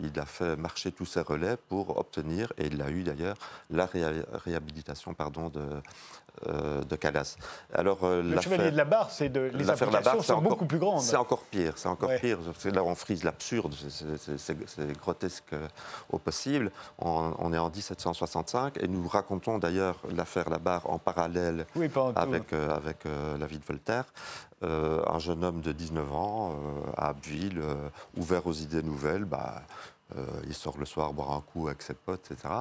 il a fait marcher tous ses relais pour obtenir, et il l'a eu d'ailleurs, la réhabilitation pardon, de, euh, de Calas. Alors, euh, le chevalier de la barre, c'est de, les implications sont beaucoup plus grandes. C'est encore pire, c'est encore pire. Là, on frise l'absurde, c'est grotesque au possible. On, est en 1765 et nous racontons d'ailleurs l'affaire Labarre en parallèle avec, euh, avec la vie de Voltaire. un jeune homme de 19 ans à Abbeville, ouvert aux idées nouvelles, bah, euh, il sort le soir boire un coup avec ses potes, etc.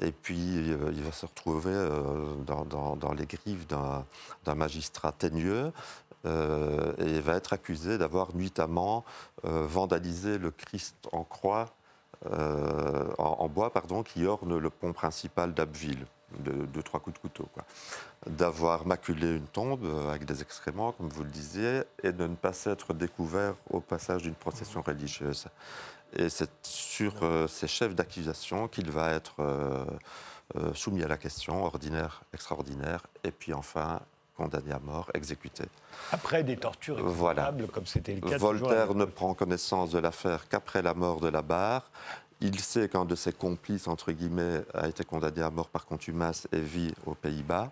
Et puis euh, il va se retrouver euh, dans, les griffes d'un magistrat teigneux et va être accusé d'avoir nuitamment vandalisé le Christ en croix, en, bois, pardon, qui orne le pont principal d'Abbeville. De, trois coups de couteau. D'avoir maculé une tombe avec des excréments, comme vous le disiez, et de ne pas s'être découvert au passage d'une procession religieuse. Et c'est sur euh, ces chefs d'accusation qu'il va être euh, euh, soumis à la question, ordinaire, extraordinaire, et puis enfin condamné à mort, exécuté. Après des tortures voilà. comme c'était le cas. Voltaire ne prend connaissance de l'affaire qu'après la mort de la barre. Il sait qu'un de ses complices, entre guillemets, a été condamné à mort par contumace et vit aux Pays-Bas.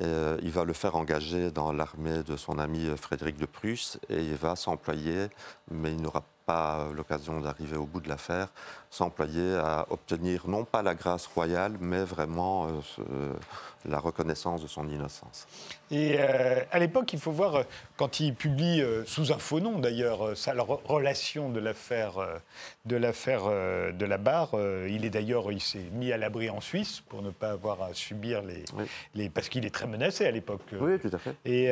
il va le faire engager dans l'armée de son ami Frédéric de Prusse et il va s'employer, mais il n'aura pas l'occasion d'arriver au bout de l'affaire, s'employer à obtenir non pas la grâce royale, mais vraiment euh, la reconnaissance de son innocence. Et euh, à l'époque, il faut voir, euh, quand il publie, sous un faux nom d'ailleurs, sa relation de l'affaire de, l'affaire de la barre, il est d'ailleurs, il s'est mis à l'abri en Suisse pour ne pas avoir à subir les... les parce qu'il est très menacé à l'époque. Oui, tout à fait. Et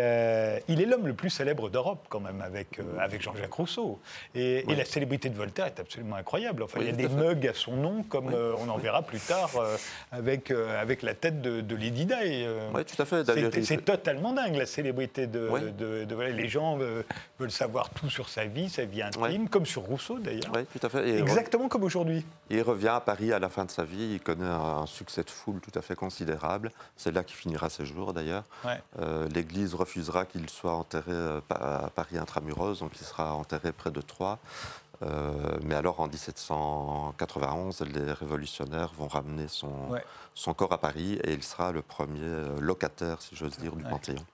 il est l'homme le plus célèbre d'Europe quand même, avec, avec Jean-Jacques Rousseau. Et et, la célébrité de Voltaire est absolument incroyable. Enfin, il y a des mugs à son nom, comme euh, on en verra plus tard euh, avec, euh, avec la tête de, de Lady Di. oui, tout à fait. C'est totalement dingue, la célébrité de, de, Les gens veulent savoir tout sur sa vie, sa vie intime, comme sur Rousseau d'ailleurs. Oui, tout à fait. Exactement comme aujourd'hui. Il revient à Paris à la fin de sa vie. Il connaît un, succès de foule tout à fait considérable. C'est là qu'il finira ses jours d'ailleurs. L'Église refusera qu'il soit enterré à Paris intramuros, donc il sera enterré près de Troyes. Euh, mais alors en 1791, les révolutionnaires vont ramener son, son corps à Paris et il sera le premier euh, locataire, si j'ose dire, du Panthéon.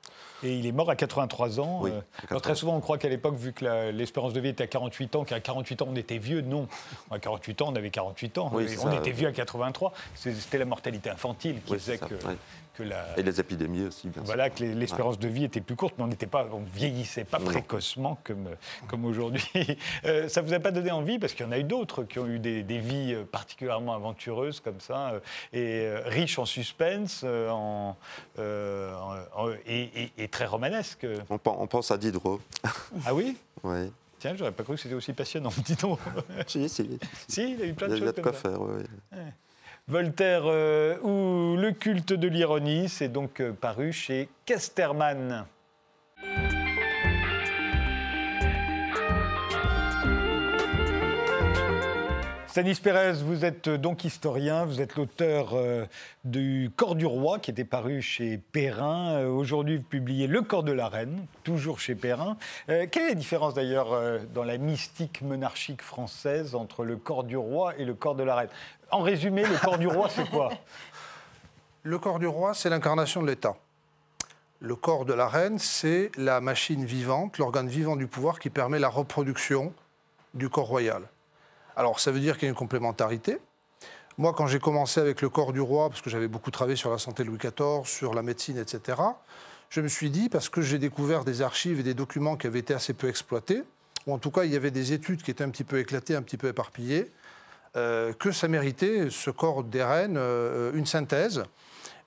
Et il est mort à 83 ans. Euh, très souvent, on croit qu'à l'époque, vu que l'espérance de vie était à 48 ans, qu'à 48 ans, on était vieux. Non. À 48 ans, on avait 48 ans. on était vieux à 83. C'était la mortalité infantile qui faisait que, et les épidémies aussi, bien voilà, que l'espérance de vie était plus courte, mais on n'était pas, on vieillissait pas précocement comme, comme aujourd'hui. Euh, ça vous a pas donné envie, parce qu'il y en a eu d'autres qui ont eu des, vies euh, particulièrement aventureuses comme ça, euh, et riches en suspense, en, et, très romanesques. On, pense à Diderot. Ah oui Oui. Tiens, j'aurais pas cru que c'était aussi passionnant, dis donc. si, si. Si, il a eu plein de choses. Il y a de quoi faire, oui. Voltaire euh, ou Le culte de l'ironie, c'est donc euh, paru chez Kesterman. Stanis Pérez, vous êtes donc historien, vous êtes l'auteur euh, du Corps du Roi qui était paru chez Perrin. Euh, aujourd'hui, vous publiez Le Corps de la Reine, toujours chez Perrin. Euh, quelle est la différence d'ailleurs dans la mystique monarchique française entre le Corps du Roi et le Corps de la Reine? En résumé, le Corps du Roi, c'est quoi? Le Corps du Roi, c'est l'incarnation de l'État. Le corps de la reine, c'est la machine vivante, l'organe vivant du pouvoir qui permet la reproduction du corps royal. Alors, ça veut dire qu'il y a une complémentarité. Moi, quand j'ai commencé avec le corps du roi, parce que j'avais beaucoup travaillé sur la santé de Louis XIV, sur la médecine, etc., je me suis dit, parce que j'ai découvert des archives et des documents qui avaient été assez peu exploités, ou en tout cas, il y avait des études qui étaient un petit peu éclatées, un petit peu éparpillées, euh, que ça méritait, ce corps des reines, euh, une synthèse,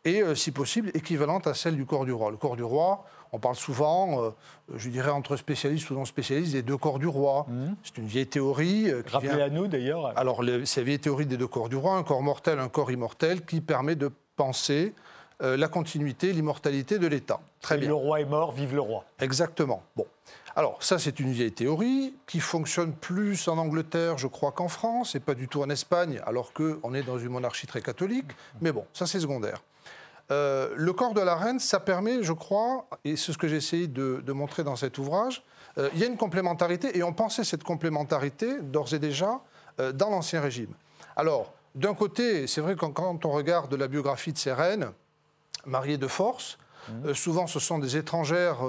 et euh, si possible, équivalente à celle du corps du roi. Le corps du roi, on parle souvent, euh, je dirais entre spécialistes ou non spécialistes, des deux corps du roi. Mhm. C'est une vieille théorie. Euh, Rappelez à nous d'ailleurs. Alors, c'est la vieille théorie des deux corps du roi, un corps mortel, un corps immortel, qui permet de penser euh, la continuité, l'immortalité de l'État. Très bien. Le roi est mort, vive le roi. Exactement. Bon. Alors, ça, c'est une vieille théorie qui fonctionne plus en Angleterre, je crois, qu'en France, et pas du tout en Espagne, alors qu'on est dans une monarchie très catholique. Mais bon, ça, c'est secondaire. Euh, le corps de la reine, ça permet, je crois, et c'est ce que j'ai essayé de, de montrer dans cet ouvrage, euh, il y a une complémentarité, et on pensait cette complémentarité d'ores et déjà euh, dans l'Ancien Régime. Alors, d'un côté, c'est vrai que quand on regarde la biographie de ces reines, mariées de force, euh, souvent ce sont des étrangères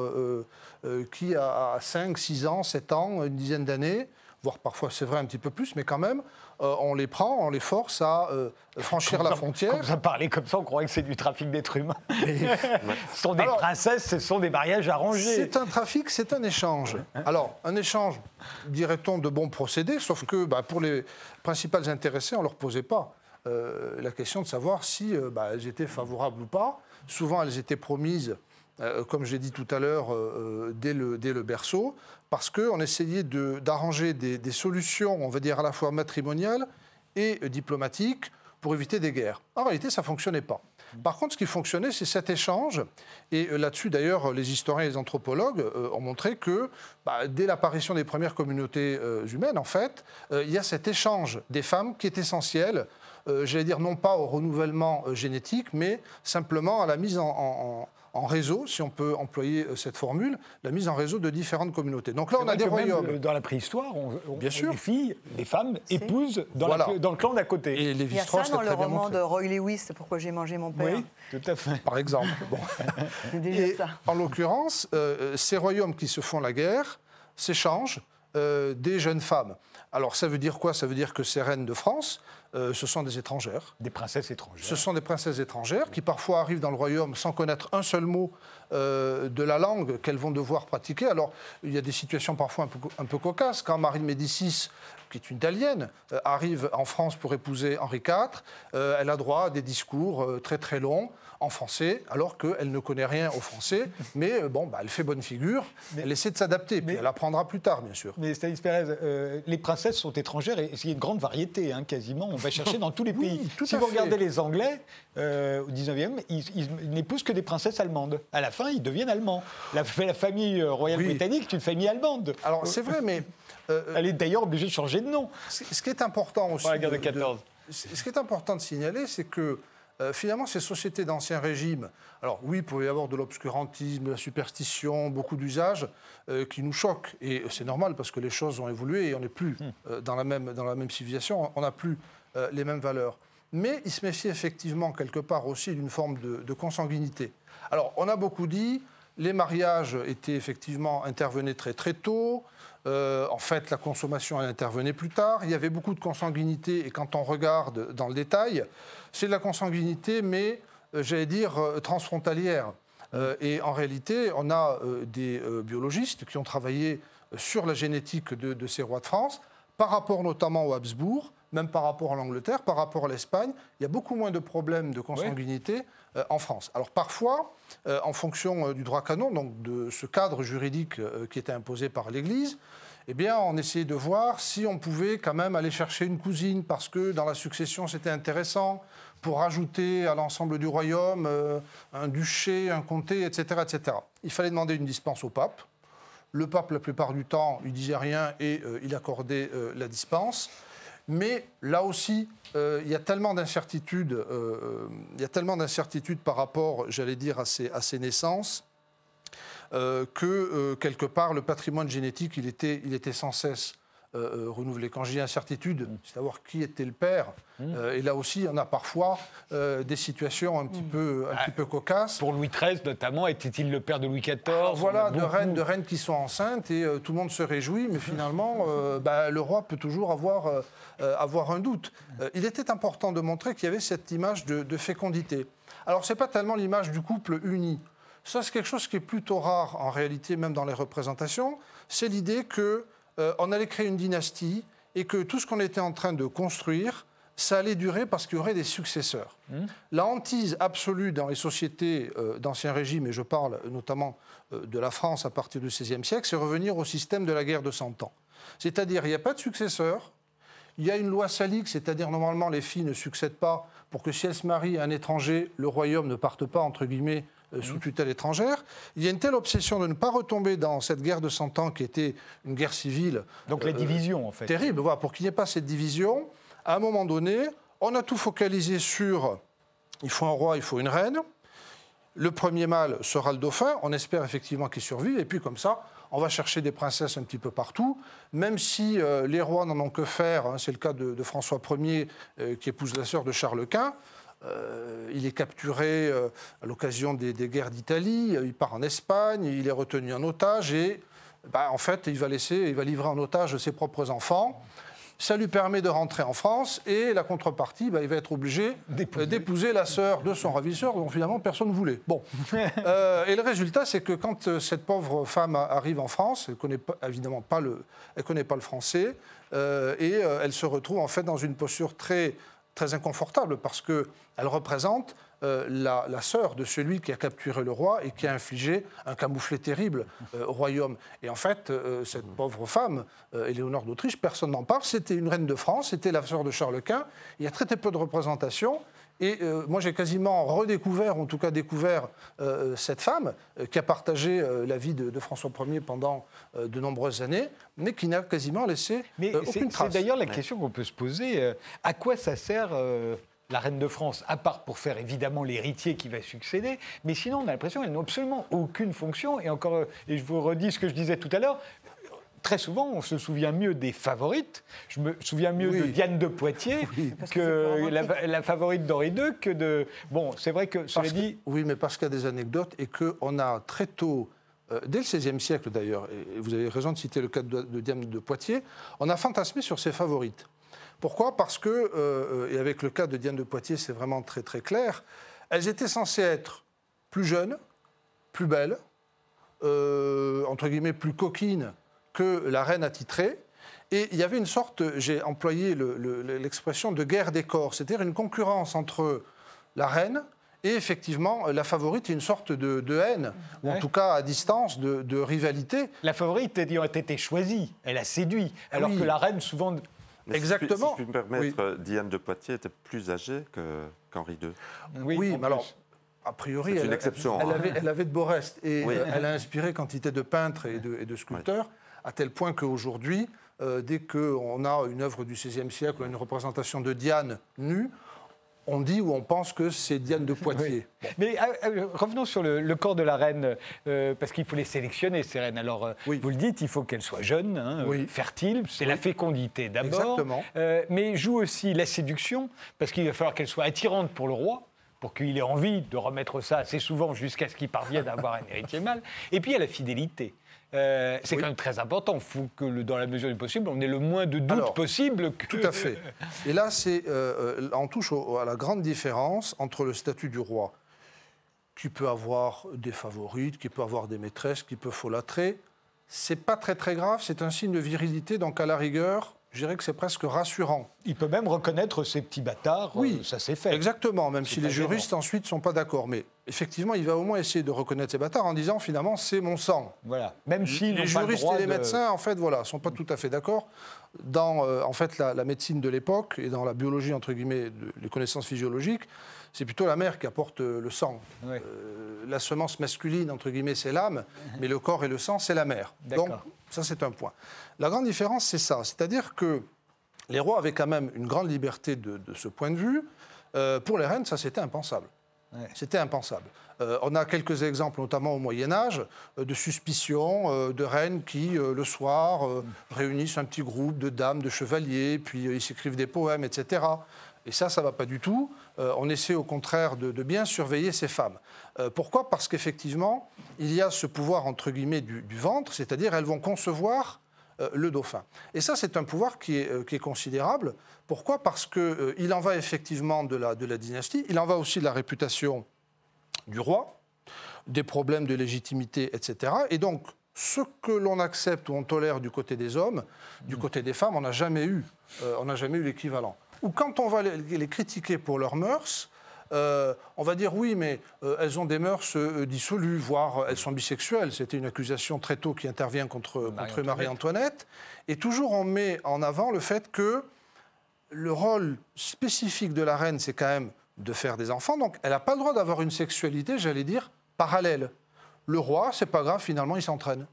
qui, à 5, 6 ans, 7 ans, une dizaine d'années, voire parfois c'est vrai un petit peu plus, mais quand même, euh, on les prend, on les force à euh, franchir la ça- frontière. Quand ça parlait comme ça, on croyait que c'est du trafic d'êtres humains. ce sont des Alors- princesses, ce sont des mariages arrangés. C'est un trafic, c'est un échange. Alors, un échange, dirait-on, de bons procédés, sauf que bah, pour les principales intéressées, on ne leur posait pas euh, la question de savoir si bah, elles étaient favorables ou pas. Souvent, elles étaient promises, euh, comme j'ai dit tout à l'heure, euh, dès, le, dès le berceau, parce qu'on essayait de- d'arranger des, des solutions, on va dire, à la fois matrimoniales et diplomatiques pour éviter des guerres. En réalité, ça ne fonctionnait pas. Par contre, ce qui fonctionnait, c'est cet échange. Et euh, là-dessus, d'ailleurs, les historiens et les anthropologues euh, ont montré que bah, dès l'apparition des premières communautés euh, humaines, en fait, il y a cet échange des femmes qui est essentiel. Euh, J'allais dire non pas au renouvellement euh, génétique, mais simplement à la mise en, en- en réseau, si on peut employer euh, cette formule, la mise en réseau de différentes communautés. Donc là, on a des royaumes. dans la préhistoire, on, on- Bien sûr. les filles, les femmes épousent dans, la- dans le clan d'à côté. Et Il y a ça dans le roman montré. de Roy Lewis, C'est pourquoi j'ai mangé mon père. oui, tout à fait. Par exemple. Bon. Et en l'occurrence, euh, ces royaumes qui se font la guerre s'échangent euh, des jeunes femmes. Alors ça veut dire quoi? Ça veut dire que ces reines de France, euh, ce sont des étrangères. Des princesses étrangères. Ce sont des princesses étrangères qui parfois arrivent dans le royaume sans connaître un seul mot euh, de la langue qu'elles vont devoir pratiquer. Alors il y a des situations parfois un peu, co- un peu cocasses. Quand Marie de Médicis, qui est une italienne, euh, arrive en France pour épouser Henri IV, elle a droit à des discours très très longs en français, alors qu'elle ne connaît rien au français, mais euh, bon, bah, elle fait bonne figure, elle essaie de s'adapter, puis mais- elle apprendra plus tard, bien sûr. Mais Stanis Pérez, euh, les princesses sont étrangères et il y a une grande variété, hein, quasiment. On va chercher dans tous les Oui, pays. tout si à vous fait. regardez les Anglais, euh, au 19e, ils, ils- ils n'épousent que des princesses allemandes. À la fin, ils deviennent allemands. La, la famille royale Oui. britannique est une famille allemande. Alors c'est vrai, mais euh, Elle est d'ailleurs obligée de changer de nom ce qui est important aussi... pour la guerre de de- 14. Ce qui est important de signaler, c'est que euh, finalement, ces sociétés d'ancien régime, alors oui, il pouvait y avoir de l'obscurantisme, de la superstition, beaucoup d'usages euh, qui nous choquent. Et c'est normal parce que les choses ont évolué et on n'est plus euh, dans, la même, dans la même civilisation, on n'a plus les mêmes valeurs. Mais il se méfie effectivement quelque part aussi d'une forme de, de consanguinité. Alors, on a beaucoup dit, les mariages étaient effectivement intervenaient très très tôt. Euh, en fait, la consommation intervenait plus tard. Il y avait beaucoup de consanguinité et quand on regarde dans le détail, c'est de la consanguinité, mais euh, j'allais dire euh, transfrontalière. Et en réalité, on a des biologistes qui ont travaillé sur la génétique de, de ces rois de France, par rapport notamment aux Habsbourg, même par rapport à l'Angleterre, par rapport à l'Espagne. Il y a beaucoup moins de problèmes de consanguinité euh, en France. Alors parfois, euh, en fonction euh, du droit canon, donc de ce cadre juridique qui était imposé par l'Église, eh bien, on essayait de voir si on pouvait quand même aller chercher une cousine parce que dans la succession, c'était intéressant pour rajouter à l'ensemble du royaume euh, un duché, un comté, etc., etc. Il fallait demander une dispense au pape. Le pape, la plupart du temps, il disait rien et euh, il accordait euh, la dispense. Mais là aussi, euh, il y a tellement d'incertitudes, euh, il y a tellement d'incertitudes par rapport, j'allais dire, à ces, à ces naissances, euh, que euh, quelque part, le patrimoine génétique, il était, il était sans cesse euh, euh, renouvelé. Quand je dis incertitude, c'est savoir qui était le père. Euh, et là aussi, on a parfois euh, des situations un petit peu, un petit peu cocasses. Pour Louis XIII, notamment, était-il le père de Louis XIV Alors voilà, de reines, de reines qui sont enceintes et euh, tout le monde se réjouit, mais finalement, euh, bah, le roi peut toujours avoir, euh, avoir un doute. Euh, il était important de montrer qu'il y avait cette image de, de fécondité. Alors, ce n'est pas tellement l'image du couple uni. Ça, c'est quelque chose qui est plutôt rare en réalité, même dans les représentations. C'est l'idée que euh, allait créer une dynastie et que tout ce qu'on était en train de construire, ça allait durer parce qu'il y aurait des successeurs. La hantise absolue dans les sociétés euh, d'Ancien Régime, et je parle notamment euh, de la France à partir du XVIe siècle, c'est revenir au système de la guerre de Cent Ans. C'est-à-dire, il n'y a pas de successeur, il y a une loi salique, c'est-à-dire normalement les filles ne succèdent pas pour que si elles se marient à un étranger, le royaume ne parte pas, entre guillemets, euh, sous tutelle étrangère. Il y a une telle obsession de ne pas retomber dans cette guerre de Cent Ans qui était une guerre civile Donc la euh, division, en fait. terrible. Voilà, pour qu'il n'y ait pas cette division, à un moment donné, on a tout focalisé sur il faut un roi, il faut une reine. Le premier mâle sera le dauphin, on espère effectivement qu'il survive, et puis comme ça, on va chercher des princesses un petit peu partout, même si euh, les rois n'en ont que faire, hein, c'est le cas de, François Ier euh, qui épouse la sœur de Charles Quint. Euh, il est capturé à l'occasion des, guerres d'Italie, il part en Espagne, il est retenu en otage et bah, en fait il va laisser, il va livrer en otage ses propres enfants. Ça lui permet de rentrer en France et la contrepartie, bah, il va être obligé D'épouser. euh, d'épouser la sœur de son ravisseur dont finalement personne ne voulait. Bon. Euh, et le résultat, c'est que quand euh, cette pauvre femme arrive en France, elle connaît pas, évidemment pas le, elle connaît pas le français euh, et elle se retrouve en fait dans une posture très très inconfortable parce que elle représente euh, la, la sœur de celui qui a capturé le roi et qui a infligé un camouflet terrible euh, au royaume. Et en fait, euh, cette pauvre femme, Éléonore d'Autriche, personne n'en parle. C'était une reine de France, c'était la sœur de Charles Quint. Il y a très très peu de représentation. Et euh, moi, j'ai quasiment redécouvert, en tout cas découvert, euh, cette femme euh, qui a partagé la vie de, de François Ier pendant de nombreuses années, mais qui n'a quasiment laissé Mais c'est aucune c'est trace. d'ailleurs la question qu'on peut se poser. à quoi ça sert la reine de France, à part pour faire évidemment l'héritier qui va succéder, mais sinon on a l'impression qu'elle n'a absolument aucune fonction. Et encore, euh, et je vous redis ce que je disais tout à l'heure. Très souvent, on se souvient mieux des favorites. Je me souviens mieux de. Diane de Poitiers que la, la favorite d'Henri II que de. Bon, c'est vrai que cela oui, mais parce qu'il y a des anecdotes et qu'on a très tôt, euh, dès le XVIe siècle d'ailleurs, et vous avez raison de citer le cas de, de Diane de Poitiers, on a fantasmé sur ses favorites. Pourquoi? Parce que, euh, euh, et avec le cas de Diane de Poitiers, c'est vraiment très très clair, elles étaient censées être plus jeunes, plus belles, euh, entre guillemets plus coquines que la reine attitrée. Et il y avait une sorte, j'ai employé le- le- l'expression de guerre des corps, c'est-à-dire une concurrence entre la reine et effectivement la favorite une sorte de, de haine, ou en tout cas à distance, de, de rivalité. la favorite ayant été choisie, elle a séduit, alors Oui. que la reine souvent. Mais si Exactement. Si je puis me permettre, euh, Diane de Poitiers était plus âgée qu'Henri II. Oui, mais plus. alors, a priori, C'est une elle, exception, elle hein. avait, elle avait de beaux restes et Oui. elle a inspiré quantité de peintres et de, et de sculpteurs, à tel point qu'aujourd'hui, euh, dès qu'on a une œuvre du XVIe siècle, une représentation de Diane nue, on dit ou on pense que c'est Diane de Poitiers. Mais euh, euh, revenons sur le, le corps de la reine, euh, parce qu'il faut les sélectionner, ces reines. Alors, euh, Oui. vous le dites, il faut qu'elles soient jeunes, hein, Oui. euh, fertiles, c'est la fécondité d'abord. Exactement. Mais joue aussi la séduction, parce qu'il va falloir qu'elle soit attirante pour le roi pour qu'il ait envie de remettre ça assez souvent jusqu'à ce qu'il parvienne à avoir un héritier mâle. Et puis il y a la fidélité. Euh, c'est Oui. quand même très important. Il faut que, le- dans la mesure du possible, on ait le moins de doutes Alors, possible. Que... Tout à fait. Et là, c'est, euh, euh, on touche au- à la grande différence entre le statut du roi, qui peut avoir des favorites, qui peut avoir des maîtresses, qui peut folâtrer. C'est pas très très grave, c'est un signe de virilité, donc à la rigueur, je dirais que c'est presque rassurant. Il peut même reconnaître ces petits bâtards. Oui. euh, ça s'est fait. Exactement, même si les juristes ensuite sont pas d'accord. Mais effectivement, il va au moins essayer de reconnaître ces bâtards en disant finalement c'est mon sang. Voilà. Même s'ils les le juristes et les de- médecins, en fait, voilà, sont pas tout à fait d'accord. Dans, euh, en fait, la, la médecine de l'époque et dans la biologie entre guillemets, de- les connaissances physiologiques, c'est plutôt la mère qui apporte euh, le sang. Euh, la semence masculine entre guillemets, c'est l'âme, mais le corps et le sang, c'est la mère. Donc, ça, c'est un point. La grande différence, c'est ça, c'est-à-dire que les rois avaient quand même une grande liberté de, de ce point de vue. Euh, pour les reines, ça, c'était impensable. Ouais. C'était impensable. Euh, on a quelques exemples, notamment au Moyen Âge, euh, de suspicions euh, de reines qui, le soir, euh, réunissent un petit groupe de dames, de chevaliers, puis ils s'écrivent des poèmes, etc. Et ça, ça ne va pas du tout. Euh, on essaie au contraire de, de bien surveiller ces femmes. Euh, pourquoi? Parce qu'effectivement, il y a ce pouvoir, entre guillemets, du, du ventre, c'est-à-dire elles vont concevoir euh, le dauphin. Et ça, c'est un pouvoir qui est, qui est considérable. Pourquoi? Parce qu'il en va effectivement de la, de la dynastie, il en va aussi de la réputation du roi, des problèmes de légitimité, etc. Et donc, ce que l'on accepte ou on tolère du côté des hommes, du côté des femmes, on n'a jamais eu, euh, on n'a jamais eu l'équivalent. Ou quand on va les, critiquer pour leurs mœurs, euh, on va dire oui, mais euh, elles ont des mœurs euh, dissolues, voire elles sont bisexuelles. C'était une accusation très tôt qui intervient contre, contre Marie-Antoinette. Et toujours on met en avant le fait que le rôle spécifique de la reine, c'est quand même de faire des enfants. Donc, elle n'a pas le droit d'avoir une sexualité, j'allais dire, parallèle. Le roi, c'est pas grave, finalement, il s'entraîne.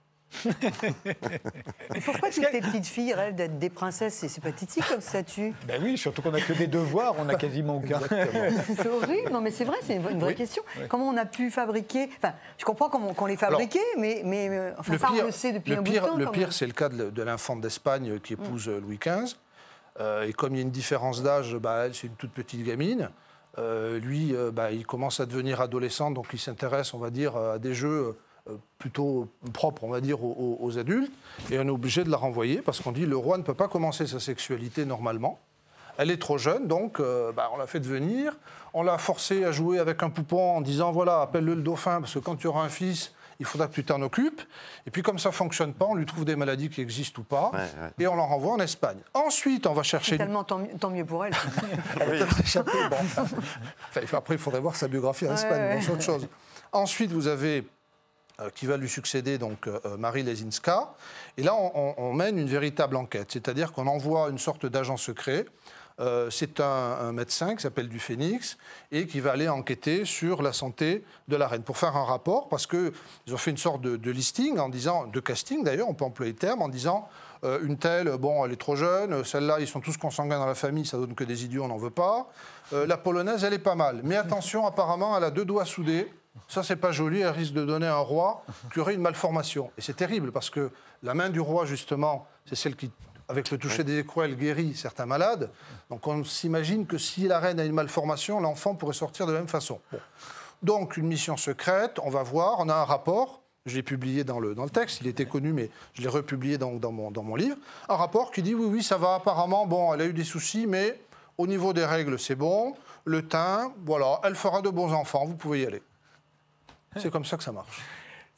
Et pourquoi toutes les petites filles rêvent d'être des princesses C'est c'est pathétique comme statut. Ben oui, surtout qu'on n'a que des devoirs, on n'a quasiment aucun. C'est horrible. Non, mais c'est vrai, c'est une, vraie question. Comment on a pu fabriquer Enfin, je comprends qu'on les fabriquait, mais, mais euh, enfin, ça, on le sait depuis le un pire, bout de temps. le pire, c'est le cas de, de l'infante d'Espagne qui épouse euh, Louis XV. Euh, et comme il y a une différence d'âge, bah, elle, c'est une toute petite gamine. Euh, lui, euh, bah, il commence à devenir adolescent, donc il s'intéresse, on va dire, à des jeux euh, plutôt propres, on va dire, aux, adultes. Et on est obligé de la renvoyer parce qu'on dit le roi ne peut pas commencer sa sexualité normalement. Elle est trop jeune, donc euh, bah, on l'a fait devenir. On l'a forcé à jouer avec un poupon en disant voilà, appelle-le le dauphin, parce que quand tu auras un fils, il faudra que tu t'en occupes. Et puis, comme ça ne fonctionne pas, on lui trouve des maladies qui existent ou pas, Ouais, ouais. et on l'en renvoie en Espagne. Ensuite, on va chercher. Tellement tant, mieux- tant mieux pour elle. Elle échappé, bon. Enfin, après, il faudrait voir sa biographie en Ouais, Espagne, ouais. bon, c'est autre chose. Ensuite, vous avez euh, qui va lui succéder, donc euh, Marie Lesinska. Et là, on, mène une véritable enquête, c'est-à-dire qu'on envoie une sorte d'agent secret. Euh, c'est un, médecin qui s'appelle du Phénix et qui va aller enquêter sur la santé de la reine pour faire un rapport parce qu'ils ont fait une sorte de, listing en disant, de casting d'ailleurs, on peut employer le terme, en disant euh, une telle, bon, elle est trop jeune, celle-là, ils sont tous consanguins dans la famille, ça donne que des idiots, on n'en veut pas. Euh, la polonaise, elle est pas mal. Mais attention, apparemment, elle a deux doigts soudés. Ça, c'est pas joli, elle risque de donner un roi qui aurait une malformation. Et c'est terrible parce que la main du roi, justement, c'est celle qui, avec le toucher des écrouelles, guérit certains malades. Donc on s'imagine que si la reine a une malformation, l'enfant pourrait sortir de la même façon. Donc une mission secrète, on va voir, on a un rapport. Je l'ai publié dans le, dans le texte, il était connu, mais je l'ai republié dans, dans, mon, dans mon livre. Un rapport qui dit oui, oui, ça va apparemment, bon, elle a eu des soucis, mais au niveau des règles, c'est bon. Le teint, voilà, elle fera de bons enfants, vous pouvez y aller. C'est comme ça que ça marche.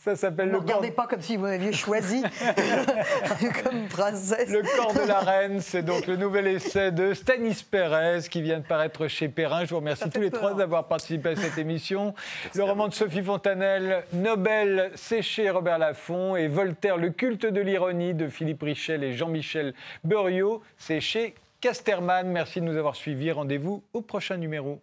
Ça s'appelle Ne le corps, regardez pas comme si vous m'aviez choisi comme princesse. le corps de la reine. C'est donc le nouvel essai de Stanis Pérez qui vient de paraître chez Perrin. Je vous remercie tous les peur. trois d'avoir participé à cette émission. Le roman de Sophie Fontanelle, Nobel, c'est chez Robert Laffont et Voltaire, le culte de l'ironie de Philippe Richel et Jean-Michel Beuriot, c'est chez Casterman. Merci de nous avoir suivis. Rendez-vous au prochain numéro.